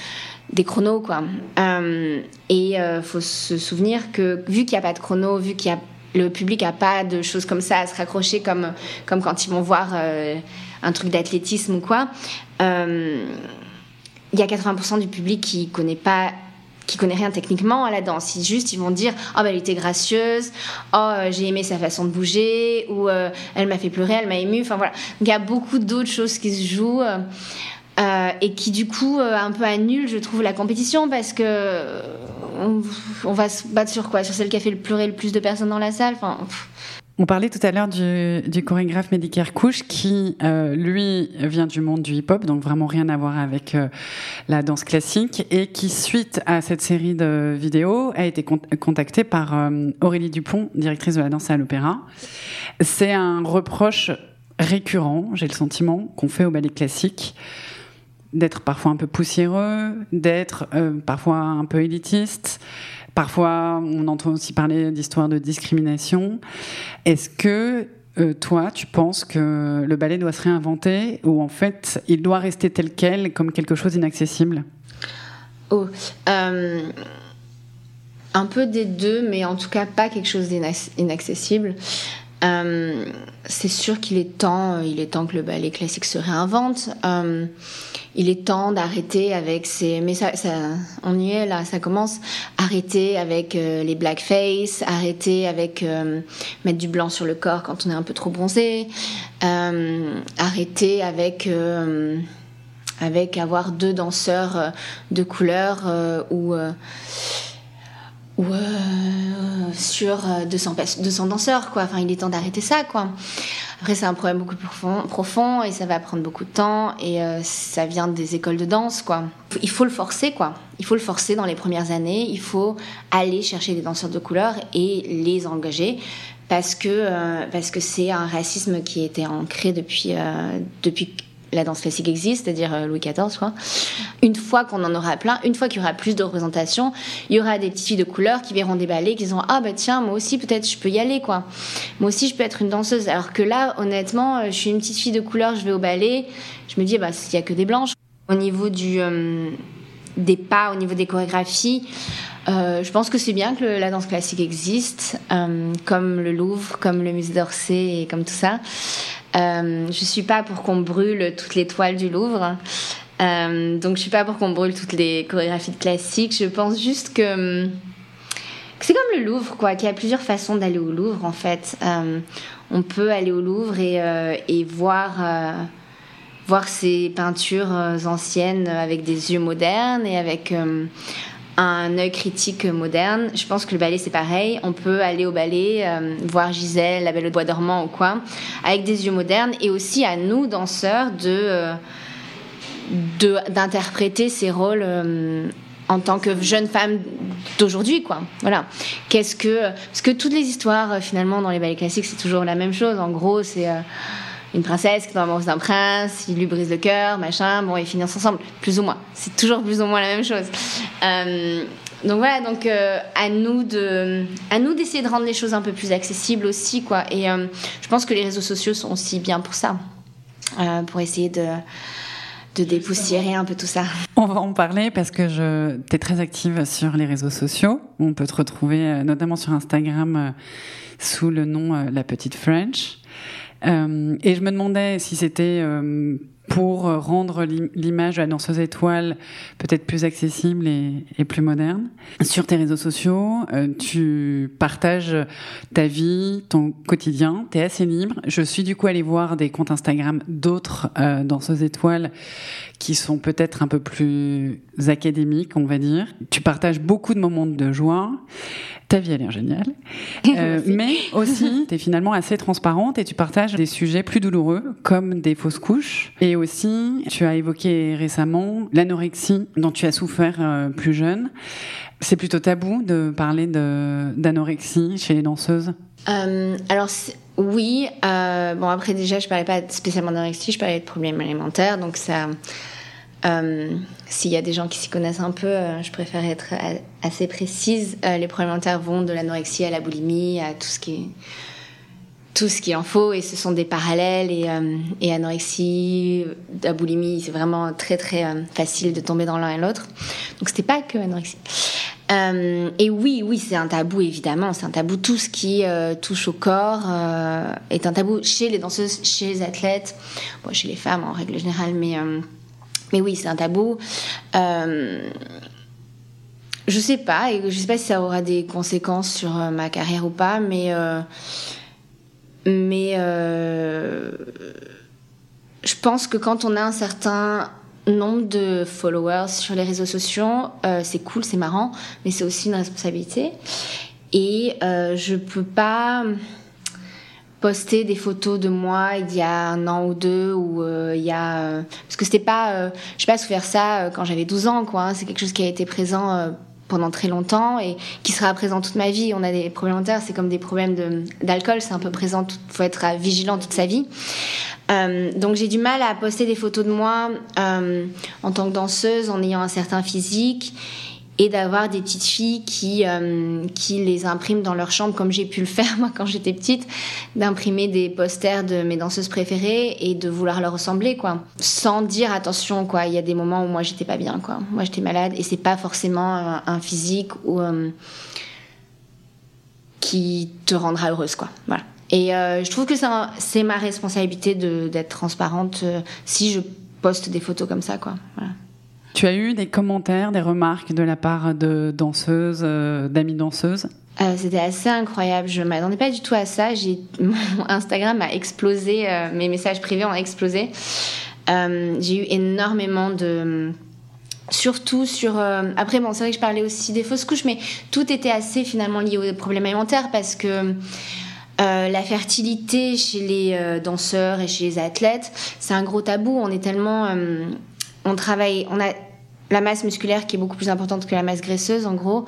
des chronos quoi. et il faut se souvenir que vu qu'il n'y a pas de chrono, vu qu'il y a le public a pas de choses comme ça à se raccrocher comme comme quand ils vont voir un truc d'athlétisme ou quoi. Il y a 80% du public qui connaît pas qui connaît rien techniquement à la danse. Ils juste, ils vont dire, oh elle était gracieuse, oh j'ai aimé sa façon de bouger, ou euh, elle m'a fait pleurer, elle m'a ému. Enfin voilà. il y a beaucoup d'autres choses qui se jouent. Euh, et qui du coup un peu annulent, je trouve, la compétition parce que on, va se battre sur quoi? Sur celle qui a fait le pleurer le plus de personnes dans la salle? Enfin, on parlait tout à l'heure du, chorégraphe Medicare Couch qui, euh, lui, vient du monde du hip-hop, donc vraiment rien à voir avec euh, la danse classique, et qui, suite à cette série de vidéos, a été contacté par euh, Aurélie Dupont, directrice de la danse à l'opéra. C'est un reproche récurrent, j'ai le sentiment, qu'on fait au ballet classique d'être parfois un peu poussiéreux, d'être parfois un peu élitiste, Parfois, on entend aussi parler d'histoires de discrimination. Est-ce que euh, toi, tu penses que le ballet doit se réinventer ou en fait, il doit rester tel quel, comme quelque chose d'inaccessible Oh, euh, un peu des deux, mais en tout cas pas quelque chose d'inaccessible. Euh, c'est sûr qu'il est temps, il est temps que le ballet classique se réinvente. Il est temps d'arrêter avec ces mais ça, ça, on y est là ça commence. Arrêter avec euh, les blackface arrêter avec euh, mettre du blanc sur le corps quand on est un peu trop bronzé. Euh, arrêter avec avec avoir deux danseurs de couleur ou ou sur 200, 200 danseurs quoi enfin il est temps d'arrêter ça quoi après, c'est un problème beaucoup plus profond, et ça va prendre beaucoup de temps et euh, ça vient des écoles de danse, quoi. Il faut le forcer, quoi. Il faut le forcer dans les premières années. Il faut aller chercher des danseurs de couleur et les engager parce que euh, c'est un racisme qui était ancré depuis euh, depuis la danse classique existe, c'est-à-dire euh, Louis XIV. Une fois qu'on en aura plein, une fois qu'il y aura plus de représentation, il y aura des petites filles de couleur qui verront des ballets, qui diront ah bah tiens moi aussi peut-être je peux y aller quoi. Moi aussi je peux être une danseuse. Alors que là honnêtement, euh, je suis une petite fille de couleur, je vais au ballet, je me dis bah s'il y a que des blanches. Au niveau euh, des pas, au niveau des chorégraphies. je pense que c'est bien que la danse classique existe, comme le Louvre, comme le musée d'Orsay et comme tout ça. Euh, je suis pas pour qu'on brûle toutes les toiles du Louvre. Euh, donc je suis pas pour qu'on brûle toutes les chorégraphies classiques. Je pense juste que, c'est comme le Louvre, quoi, qu'il y a plusieurs façons d'aller au Louvre en fait. Euh, on peut aller au Louvre et, euh, et voir voir ces peintures anciennes avec des yeux modernes et avec un œil critique moderne. Je pense que le ballet c'est pareil. On peut aller au ballet, euh, voir Gisèle, la Belle au Bois dormant ou quoi, avec des yeux modernes et aussi à nous danseurs de euh, d'interpréter ces rôles euh, en tant que jeune femme d'aujourd'hui quoi. Voilà. Qu'est-ce que parce que toutes les histoires finalement dans les ballets classiques c'est toujours la même chose. En gros c'est une princesse qui tombe amoureuse d'un prince, il lui brise le cœur, machin, bon, ils finissent ensemble, plus ou moins. C'est toujours plus ou moins la même chose. Euh, donc voilà, donc euh, à nous de, à nous d'essayer de rendre les choses un peu plus accessibles aussi, quoi. Et euh, je pense que les réseaux sociaux sont aussi bien pour ça, pour essayer de de dépoussiérer un peu tout ça. On va en parler parce que je es très active sur les réseaux sociaux. On peut te retrouver notamment sur Instagram sous le nom La Petite French. Euh, et je me demandais si c'était euh, pour euh, rendre l'image de la danseuse étoile peut-être plus accessible et, plus moderne. Sur tes réseaux sociaux, euh, tu partages ta vie, ton quotidien, tu es assez libre. Je suis du coup allée voir des comptes Instagram d'autres euh, danseuses étoiles qui sont peut-être un peu plus académiques, on va dire. Tu partages beaucoup de moments de joie. Ta vie a l'air géniale. Euh, mais aussi, tu es finalement assez transparente et tu partages des sujets plus douloureux, comme des fausses couches. Et aussi, tu as évoqué récemment l'anorexie dont tu as souffert euh, plus jeune. C'est plutôt tabou de parler d'anorexie chez les danseuses? Euh, alors oui, euh, bon après déjà je parlais pas spécialement d'anorexie, je parlais de problèmes alimentaires, donc ça, euh, s'il y a des gens qui s'y connaissent un peu, je préfère être assez précise. Les problèmes alimentaires vont de l'anorexie à la boulimie, à tout ce qui tout ce qu'il en faut et ce sont des parallèles et, et anorexie, la boulimie, c'est vraiment très très facile de tomber dans l'un et l'autre. Donc c'était pas que anorexie. et oui, oui, c'est un tabou évidemment, c'est un tabou. Tout ce qui touche au corps est un tabou chez les danseuses, chez les athlètes, bon, chez les femmes en règle générale, mais mais oui, c'est un tabou. Euh, je sais pas, et je sais pas si ça aura des conséquences sur euh, ma carrière ou pas, mais euh, mais euh, je pense que quand on a un certain nombre de followers sur les réseaux sociaux, c'est cool, c'est marrant, mais c'est aussi une responsabilité. Et je peux pas poster des photos de moi il y a un an ou deux ou euh, il y a euh, parce que c'était pas euh, je sais pas faire ça quand j'avais 12 ans quoi hein. c'est quelque chose qui a été présent pendant très longtemps et qui sera présent toute ma vie. On a des problèmes alimentaires c'est comme des problèmes d'alcool c'est un peu présent il faut être vigilant toute sa vie. Donc j'ai du mal à poster des photos de moi en tant que danseuse en ayant un certain physique et d'avoir des petites filles qui euh, qui les impriment dans leur chambre comme j'ai pu le faire moi quand j'étais petite d'imprimer des posters de mes danseuses préférées et de vouloir leur ressembler quoi. Sans dire attention quoi. Il y a des moments où moi j'étais pas bien quoi. Moi j'étais malade et c'est pas forcément un, physique euh, qui te rendra heureuse quoi. Voilà. Et euh, je trouve que c'est ma responsabilité d'être transparente si je poste des photos comme ça quoi. Voilà. Tu as eu des commentaires, des remarques de la part de danseuses, euh, d'amis danseuses? Euh, C'était assez incroyable. Je m'attendais pas du tout à ça. J'ai mon Instagram a explosé, euh, mes messages privés ont explosé. J'ai eu énormément de surtout sur après bon c'est vrai que je parlais aussi des fausses couches mais tout était assez finalement lié aux problèmes alimentaires parce que la fertilité chez les danseurs et chez les athlètes, c'est un gros tabou. On est tellement, on travaille, on a la masse musculaire qui est beaucoup plus importante que la masse graisseuse en gros.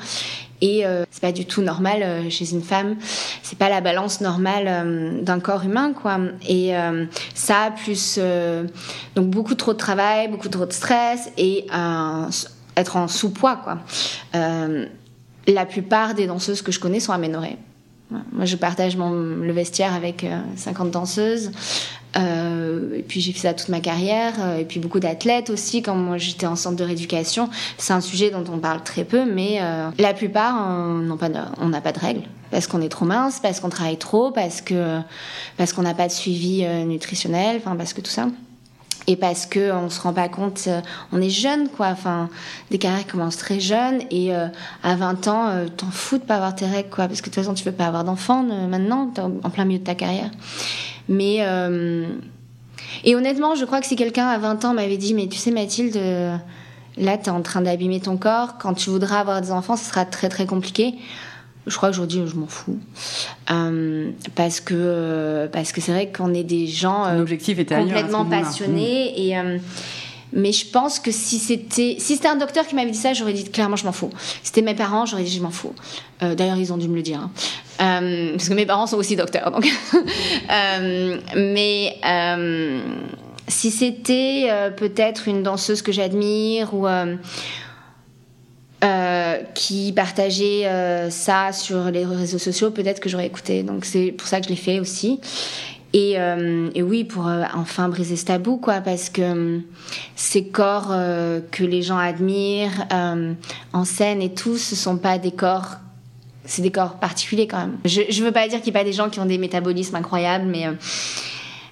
Et euh, c'est pas du tout normal euh, chez une femme. C'est pas la balance normale euh, d'un corps humain quoi. Et ça plus donc beaucoup trop de travail beaucoup trop de stress et être en sous-poids quoi. La plupart des danseuses que je connais sont aménorées. Moi, je partage mon, le vestiaire avec 50 danseuses. Euh, et puis j'ai fait ça toute ma carrière, euh, et puis beaucoup d'athlètes aussi. Quand moi j'étais en centre de rééducation, c'est un sujet dont on parle très peu, mais euh, la plupart on on n'a pas de règles. Parce qu'on est trop mince, parce qu'on travaille trop, parce que parce qu'on n'a pas de suivi nutritionnel, enfin parce que tout ça. Et parce que on se rend pas compte on est jeune quoi. Enfin des carrières commencent très jeunes et à 20 ans t'en fous de pas avoir tes règles quoi. Parce que de toute façon tu veux pas avoir d'enfants maintenant en plein milieu de ta carrière mais euh, et honnêtement, je crois que si quelqu'un à 20 ans m'avait dit, mais tu sais Mathilde, là tu es en train d'abîmer ton corps, quand tu voudras avoir des enfants, ce sera très très compliqué. Je crois que dis je m'en fous. Euh, parce que parce que c'est vrai qu'on est des gens euh, complètement passionnés mmh. et euh, mais je pense que si c'était si c'était un docteur qui m'avait dit ça, j'aurais dit clairement je m'en fous. Si c'était mes parents, j'aurais dit je m'en fous. Euh, D'ailleurs, ils ont dû me le dire. Hein. Euh, parce que mes parents sont aussi docteurs. Donc. euh, mais si c'était peut-être une danseuse que j'admire ou qui partageait ça sur les réseaux sociaux, peut-être que j'aurais écouté. Donc c'est pour ça que je l'ai fait aussi. Et, euh, et, oui, pour euh, enfin briser ce tabou, quoi, parce que euh, ces corps que les gens admirent en scène et tout, ce sont pas des corps, c'est des corps particuliers quand même. Je, je veux pas dire qu'il n'y a pas des gens qui ont des métabolismes incroyables, mais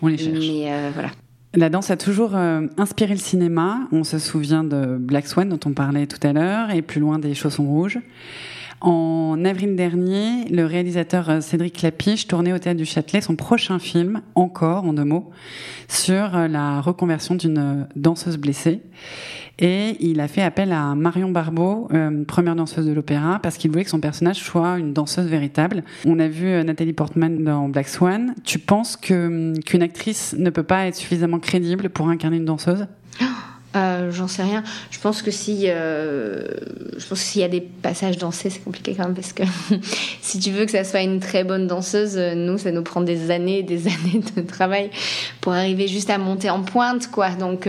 on les cherche. Mais voilà. La danse a toujours inspiré le cinéma. On se souvient de Black Swan dont on parlait tout à l'heure et plus loin des Chaussons Rouges. En avril dernier, le réalisateur euh, Cédric Clapiche tournait au Théâtre du Châtelet son prochain film, encore en deux mots, sur euh, la reconversion d'une euh, danseuse blessée. Et il a fait appel à Marion Barbeau, première danseuse de l'opéra, parce qu'il voulait que son personnage soit une danseuse véritable. On a vu Nathalie Portman dans Black Swan. Tu penses que qu'une actrice ne peut pas être suffisamment crédible pour incarner une danseuse? Euh, j'en sais rien. Je pense que si, euh, je pense s'il y a des passages dansés, c'est compliqué quand même parce que si tu veux que ça soit une très bonne danseuse, euh, nous, ça nous prend des années, des années de travail pour arriver juste à monter en pointe, quoi. Donc,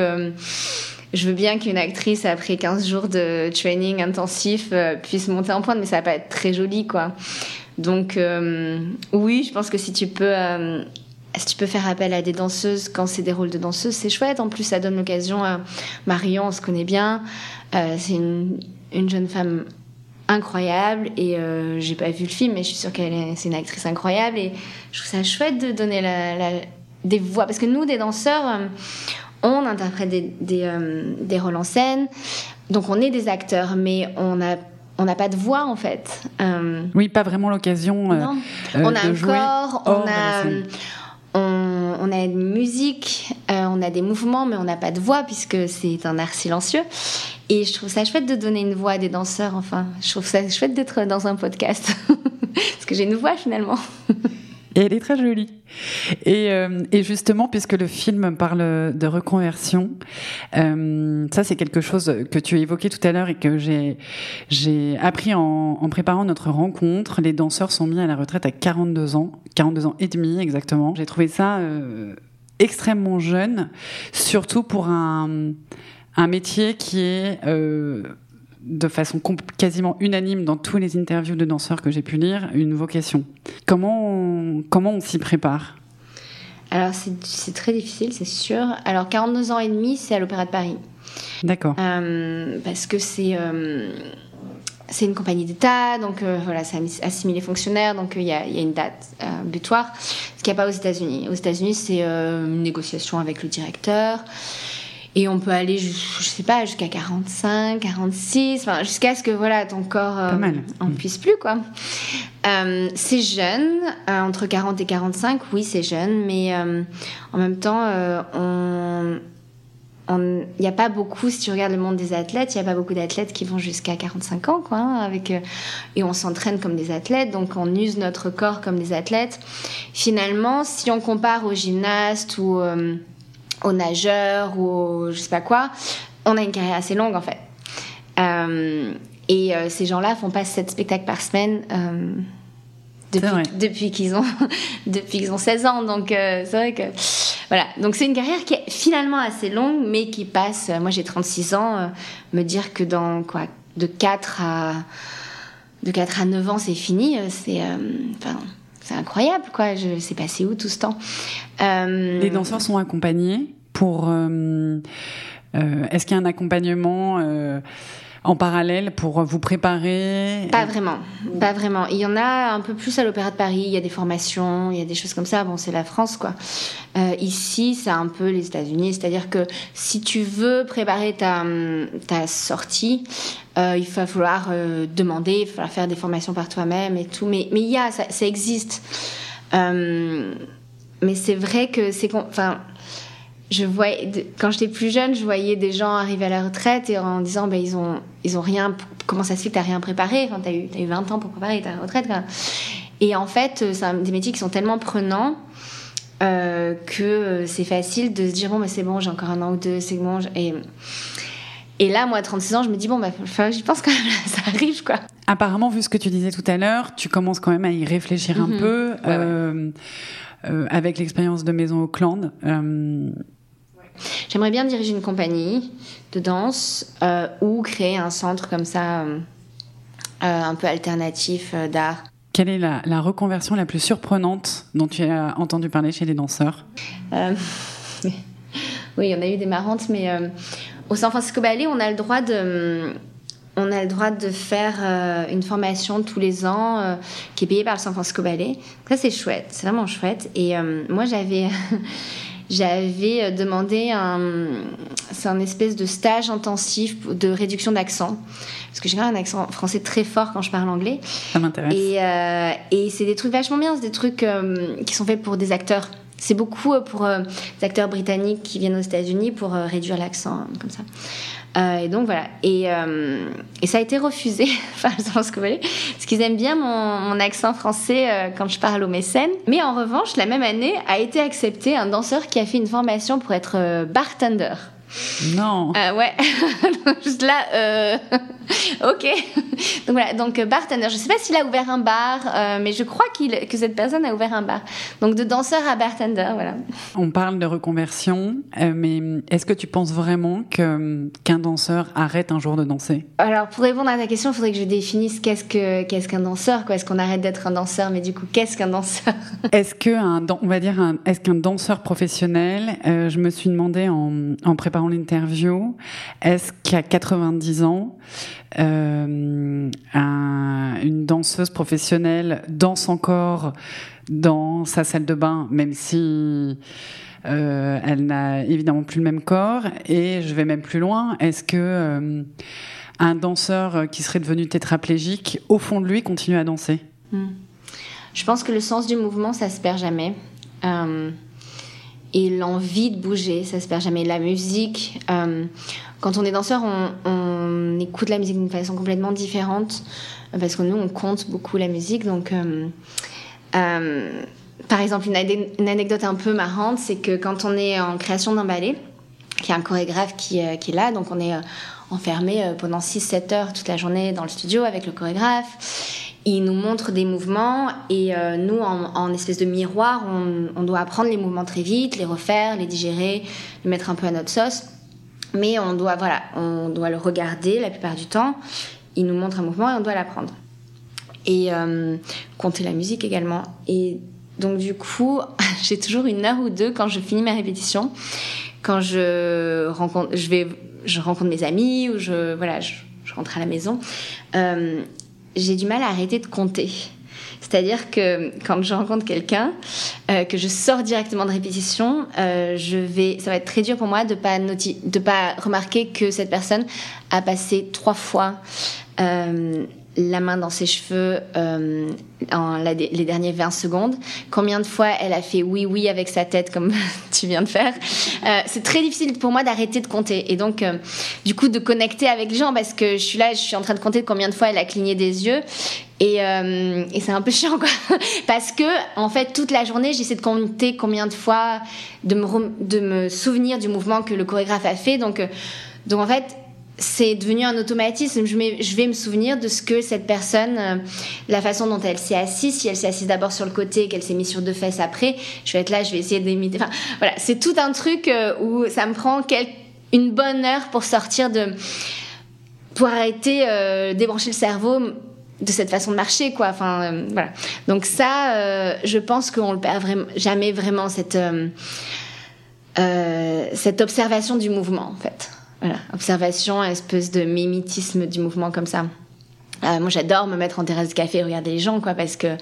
je veux bien qu'une actrice après 15 jours de training intensif puisse monter en pointe, mais ça va pas être très joli, quoi. Donc, oui, je pense que si tu peux si tu peux faire appel à des danseuses quand c'est des rôles de danseuses, c'est chouette. En plus, ça donne l'occasion à Marion, on se connaît bien. Euh, c'est une, jeune femme incroyable et euh, j'ai pas vu le film, mais je suis sûre qu'elle est, c'est une actrice incroyable et je trouve ça chouette de donner des voix parce que nous, des danseurs, euh, on interprète des, des, rôles en scène, donc on est des acteurs, mais on a on n'a pas de voix en fait. oui, pas vraiment l'occasion. non. on a un corps, on a on, a une musique, euh, on a des mouvements, mais on n'a pas de voix puisque c'est un art silencieux. Et je trouve ça chouette de donner une voix à des danseurs, enfin. Je trouve ça chouette d'être dans un podcast. Parce que j'ai une voix finalement. Et elle est très jolie. Et, euh, et, justement, puisque le film parle de reconversion, euh, ça c'est quelque chose que tu as évoqué tout à l'heure et que j'ai appris en, en, préparant notre rencontre. Les danseurs sont mis à la retraite à 42 ans, 42 ans et demi exactement. J'ai trouvé ça euh, extrêmement jeune, surtout pour un un métier qui est euh, de façon quasiment unanime dans tous les interviews de danseurs que j'ai pu lire, une vocation. Comment on, comment on s'y prépare? Alors, c'est très difficile, c'est sûr. Alors, 42 ans et demi, c'est à l'Opéra de Paris. D'accord. Euh, parce que c'est. Euh, c'est une compagnie d'État, donc euh, voilà, c'est assimilé fonctionnaire, donc il y, y, a une date butoir, ce qu'il n'y a pas aux États-Unis. Aux États-Unis, c'est une négociation avec le directeur. Et on peut aller, je, sais pas, jusqu'à 45, 46, enfin, jusqu'à ce que voilà, ton corps euh, en puisse plus, quoi. Euh, c'est jeune, euh, entre 40 et 45, oui, c'est jeune, mais en même temps, on il n'y a pas beaucoup, si tu regardes le monde des athlètes, il n'y a pas beaucoup d'athlètes qui vont jusqu'à 45 ans, quoi, hein, avec, et on s'entraîne comme des athlètes, donc on use notre corps comme des athlètes. Finalement, si on compare aux gymnastes ou aux nageurs ou aux je sais pas quoi, on a une carrière assez longue en fait. Euh, et euh, ces gens-là font pas 7 spectacles par semaine euh, depuis, qu'ils ont depuis qu'ils ont 16 ans. Donc c'est vrai que voilà. Donc c'est une carrière qui est finalement assez longue, mais qui passe. Moi j'ai 36 ans. me dire que dans quoi de 4 à de 4 à 9 ans c'est fini, c'est enfin c'est incroyable, quoi. Je sais passé où tout ce temps? Euh... Les danseurs sont accompagnés pour. Euh, euh, Est-ce qu'il y a un accompagnement euh, en parallèle pour vous préparer? Pas vraiment, pas vraiment. Il y en a un peu plus à l'Opéra de Paris. Il y a des formations, il y a des choses comme ça. Bon, c'est la France, quoi. Ici, c'est un peu les États-Unis. C'est-à-dire que si tu veux préparer ta, ta sortie, il va falloir demander, il va falloir faire des formations par toi-même et tout. Mais mais il y a, ça, ça existe. Mais c'est vrai que c'est, enfin je voyais, quand j'étais plus jeune, je voyais des gens arriver à la retraite et en disant, ben, ils ont, ils ont rien, comment ça se fait que t'as rien préparé? Enfin, t'as eu, as eu 20 ans pour préparer ta retraite, Et en fait, euh, c'est des métiers qui sont tellement prenants, euh, que euh, c'est facile de se dire, bon, mais c'est bon, j'ai encore un an ou deux, c'est bon. Et, et là, moi, à 36 ans, je me dis, bon, bah, j'y pense quand même, ça arrive, quoi. Apparemment, vu ce que tu disais tout à l'heure, tu commences quand même à y réfléchir un mhm. peu. Euh, avec l'expérience de Maison Auckland, euh, J'aimerais bien diriger une compagnie de danse euh, ou créer un centre comme ça, euh, euh, un peu alternatif d'art. Quelle est la, reconversion la plus surprenante dont tu as entendu parler chez les danseurs? Oui, il y en a eu des marrantes, mais au San Francisco Ballet, on a le droit de on a le droit de faire une formation tous les ans qui est payée par le San Francisco Ballet. Ça, c'est chouette, c'est vraiment chouette. Et moi, j'avais j'avais demandé un, c'est un espèce de stage intensif de réduction d'accent. Parce que j'ai un accent français très fort quand je parle anglais. Ça m'intéresse. Et, euh, et c'est des trucs vachement bien, c'est des trucs euh, qui sont faits pour des acteurs. C'est beaucoup pour des acteurs britanniques qui viennent aux États-Unis pour réduire l'accent, comme ça. Euh, et donc voilà. Et, euh, et, ça a été refusé, enfin, je pense que vous voyez, parce qu'ils aiment bien mon, mon accent français euh, quand je parle aux mécènes. Mais en revanche, la même année a été accepté un danseur qui a fait une formation pour être bartender. Non. Euh, ouais. Juste là, euh... ok. Donc voilà, donc euh, bartender. Je sais pas s'il a ouvert un bar, euh, mais je crois qu'il que cette personne a ouvert un bar. Donc de danseur à bartender, voilà. On parle de reconversion, mais est-ce que tu penses vraiment que qu'un danseur arrête un jour de danser? Alors pour répondre à ta question, il faudrait que je définisse qu'est-ce que qu'est-ce qu'un danseur. Quoi Est-ce qu'on arrête d'être un danseur Mais du coup, qu'est-ce qu'un danseur? Est-ce que un, on va dire, est-ce qu'un danseur professionnel Je me suis demandé en, en préparant l'interview, est-ce qu'à 90 ans, euh, un, une danseuse professionnelle danse encore dans sa salle de bain, même si euh, elle n'a évidemment plus le même corps? Et je vais même plus loin, est-ce que euh, un danseur qui serait devenu tétraplégique, au fond de lui, continue à danser? Hmm. Je pense que le sens du mouvement, ça se perd jamais. Et l'envie de bouger, ça se perd jamais. La musique, euh, quand on est danseur, on, on écoute la musique d'une façon complètement différente parce que nous, on compte beaucoup la musique. Donc, euh, euh, par exemple, une, anecdote un peu marrante, c'est que quand on est en création d'un ballet, il y a un chorégraphe qui, euh, qui est là, donc on est euh, enfermé pendant 6-7 heures toute la journée dans le studio avec le chorégraphe il nous montre des mouvements et euh, nous, en, en, espèce de miroir, on, on, doit apprendre les mouvements très vite, les refaire, les digérer, les mettre un peu à notre sauce. Mais on doit, voilà, on doit le regarder la plupart du temps. Il nous montre un mouvement et on doit l'apprendre. Et euh, compter la musique également. Et donc du coup, j'ai toujours une heure ou deux quand je finis ma répétition, quand je rencontre, je vais, je rencontre mes amis ou je, voilà, je, je rentre à la maison. Euh, j'ai du mal à arrêter de compter. C'est-à-dire que quand je rencontre quelqu'un, euh, que je sors directement de répétition, euh, je vais, ça va être très dur pour moi de pas de pas remarquer que cette personne a passé trois fois euh, la main dans ses cheveux euh, en la, les derniers 20 secondes. Combien de fois elle a fait oui oui avec sa tête comme tu viens de faire. Euh, c'est très difficile pour moi d'arrêter de compter et donc euh, du coup de connecter avec les gens parce que je suis là, je suis en train de compter combien de fois elle a cligné des yeux et, euh, et c'est un peu chiant quoi parce que en fait toute la journée j'essaie de compter combien de fois de me de me souvenir du mouvement que le chorégraphe a fait donc euh, donc en fait c'est devenu un automatisme. Je, vais me souvenir de ce que cette personne, euh, la façon dont elle s'est assise, si elle s'est assise d'abord sur le côté et qu'elle s'est mise sur deux fesses après, je vais être là, je vais essayer d'imiter. Enfin, voilà, c'est tout un truc euh, où ça me prend une bonne heure pour sortir de. pour arrêter, euh, débrancher le cerveau de cette façon de marcher, quoi. Enfin, euh, voilà. Donc, ça, euh, je pense qu'on le perd jamais vraiment, cette, cette observation du mouvement, en fait. Voilà, observation, espèce de mimétisme du mouvement comme ça. Euh, moi, j'adore me mettre en terrasse de café et regarder les gens, quoi, parce que,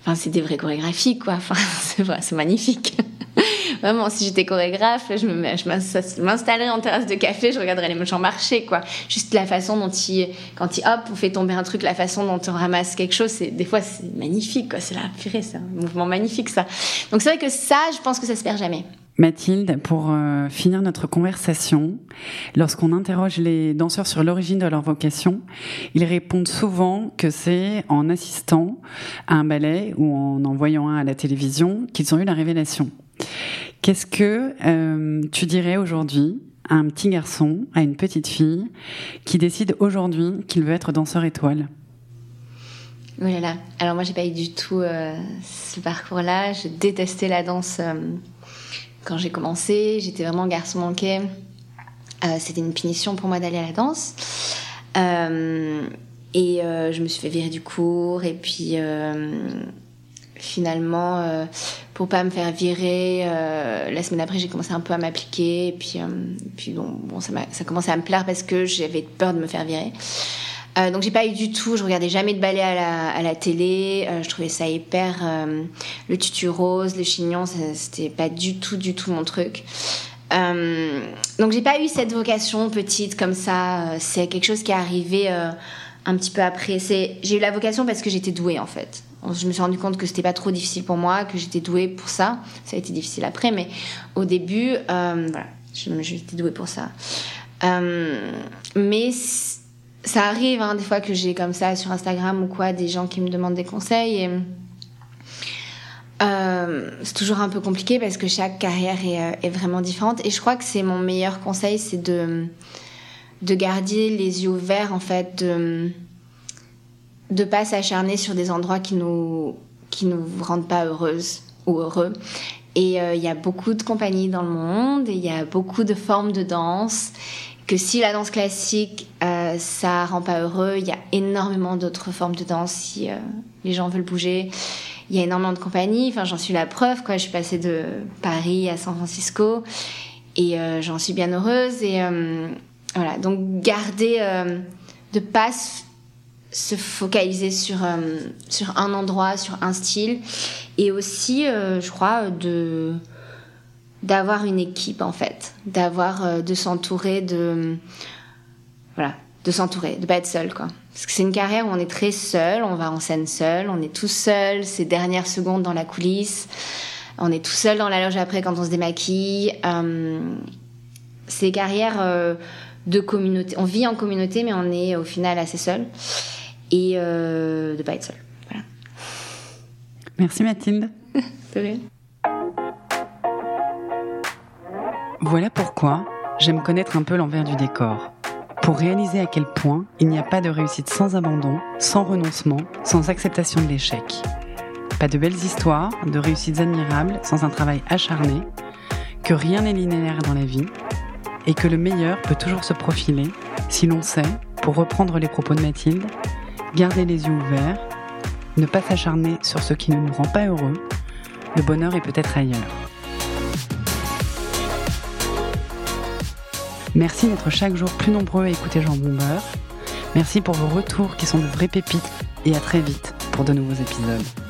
enfin, c'est des vraies chorégraphies, quoi. Enfin, c'est vrai, magnifique. Vraiment, si j'étais chorégraphe, je me, je m'installerais en terrasse de café, je regarderais les gens marcher, quoi. Juste la façon dont ils, quand ils, hop, on fait tomber un truc, la façon dont on ramasse quelque chose, c'est, des fois, c'est magnifique, quoi. C'est la purée, c'est un mouvement magnifique, ça. Donc, c'est vrai que ça, je pense que ça se perd jamais. Mathilde, pour euh, finir notre conversation, lorsqu'on interroge les danseurs sur l'origine de leur vocation, ils répondent souvent que c'est en assistant à un ballet ou en en voyant un à la télévision qu'ils ont eu la révélation. Qu'est-ce que euh, tu dirais aujourd'hui à un petit garçon, à une petite fille, qui décide aujourd'hui qu'il veut être danseur étoile? Oh là là. Alors moi, j'ai pas eu du tout euh, ce parcours-là. Je détestais la danse. Quand j'ai commencé, j'étais vraiment garçon manqué. Euh, c'était une punition pour moi d'aller à la danse. Euh, et euh, je me suis fait virer du cours. Et puis finalement, pour pas me faire virer, la semaine après, j'ai commencé un peu à m'appliquer. Et puis, bon, ça, ça a commencé à me plaire parce que j'avais peur de me faire virer. Euh, donc j'ai pas eu du tout, je regardais jamais de ballet à la, à la télé, euh, je trouvais ça hyper... Euh, le tutu rose, le chignon, c'était pas du tout, du tout mon truc. Donc j'ai pas eu cette vocation petite comme ça, c'est quelque chose qui est arrivé un petit peu après. J'ai eu la vocation parce que j'étais douée en fait. Je me suis rendu compte que c'était pas trop difficile pour moi, que j'étais douée pour ça. Ça a été difficile après, mais au début, voilà, j'étais douée pour ça. mais ça arrive hein, des fois que j'ai comme ça sur Instagram ou quoi des gens qui me demandent des conseils et euh, c'est toujours un peu compliqué parce que chaque carrière est, euh, est vraiment différente. Et je crois que c'est mon meilleur conseil c'est de de garder les yeux ouverts en fait de de pas s'acharner sur des endroits qui nous qui nous rendent pas heureuses ou heureux. Et euh, il y a beaucoup de compagnies dans le monde et il y a beaucoup de formes de danse que si la danse classique, ça rend pas heureux, il y a énormément d'autres formes de danse si euh, les gens veulent bouger. Il y a énormément de compagnies. Enfin, j'en suis la preuve. Je suis passée de Paris à San Francisco et euh, j'en suis bien heureuse. Et euh, voilà, donc garder, de pas se focaliser sur sur un endroit, sur un style, et aussi, je crois, de d'avoir une équipe en fait, d'avoir de s'entourer de voilà, de s'entourer, de pas être seul quoi. Parce que c'est une carrière où on est très seul, on va en scène seul, on est tout seul ces dernières secondes dans la coulisse, on est tout seul dans la loge après quand on se démaquille. Euh, c'est carrière euh, de communauté, on vit en communauté mais on est au final assez seul et euh, de pas être seul. Voilà. Merci Mathilde. de rien. Voilà pourquoi j'aime connaître un peu l'envers du décor. Pour réaliser à quel point il n'y a pas de réussite sans abandon, sans renoncement, sans acceptation de l'échec. Pas de belles histoires, de réussites admirables sans un travail acharné, que rien n'est linéaire dans la vie, et que le meilleur peut toujours se profiler si l'on sait, pour reprendre les propos de Mathilde, garder les yeux ouverts, ne pas s'acharner sur ce qui ne nous rend pas heureux, le bonheur est peut-être ailleurs. Merci d'être chaque jour plus nombreux à écouter Jean Bombeur. Merci pour vos retours qui sont de vraies pépites et à très vite pour de nouveaux épisodes.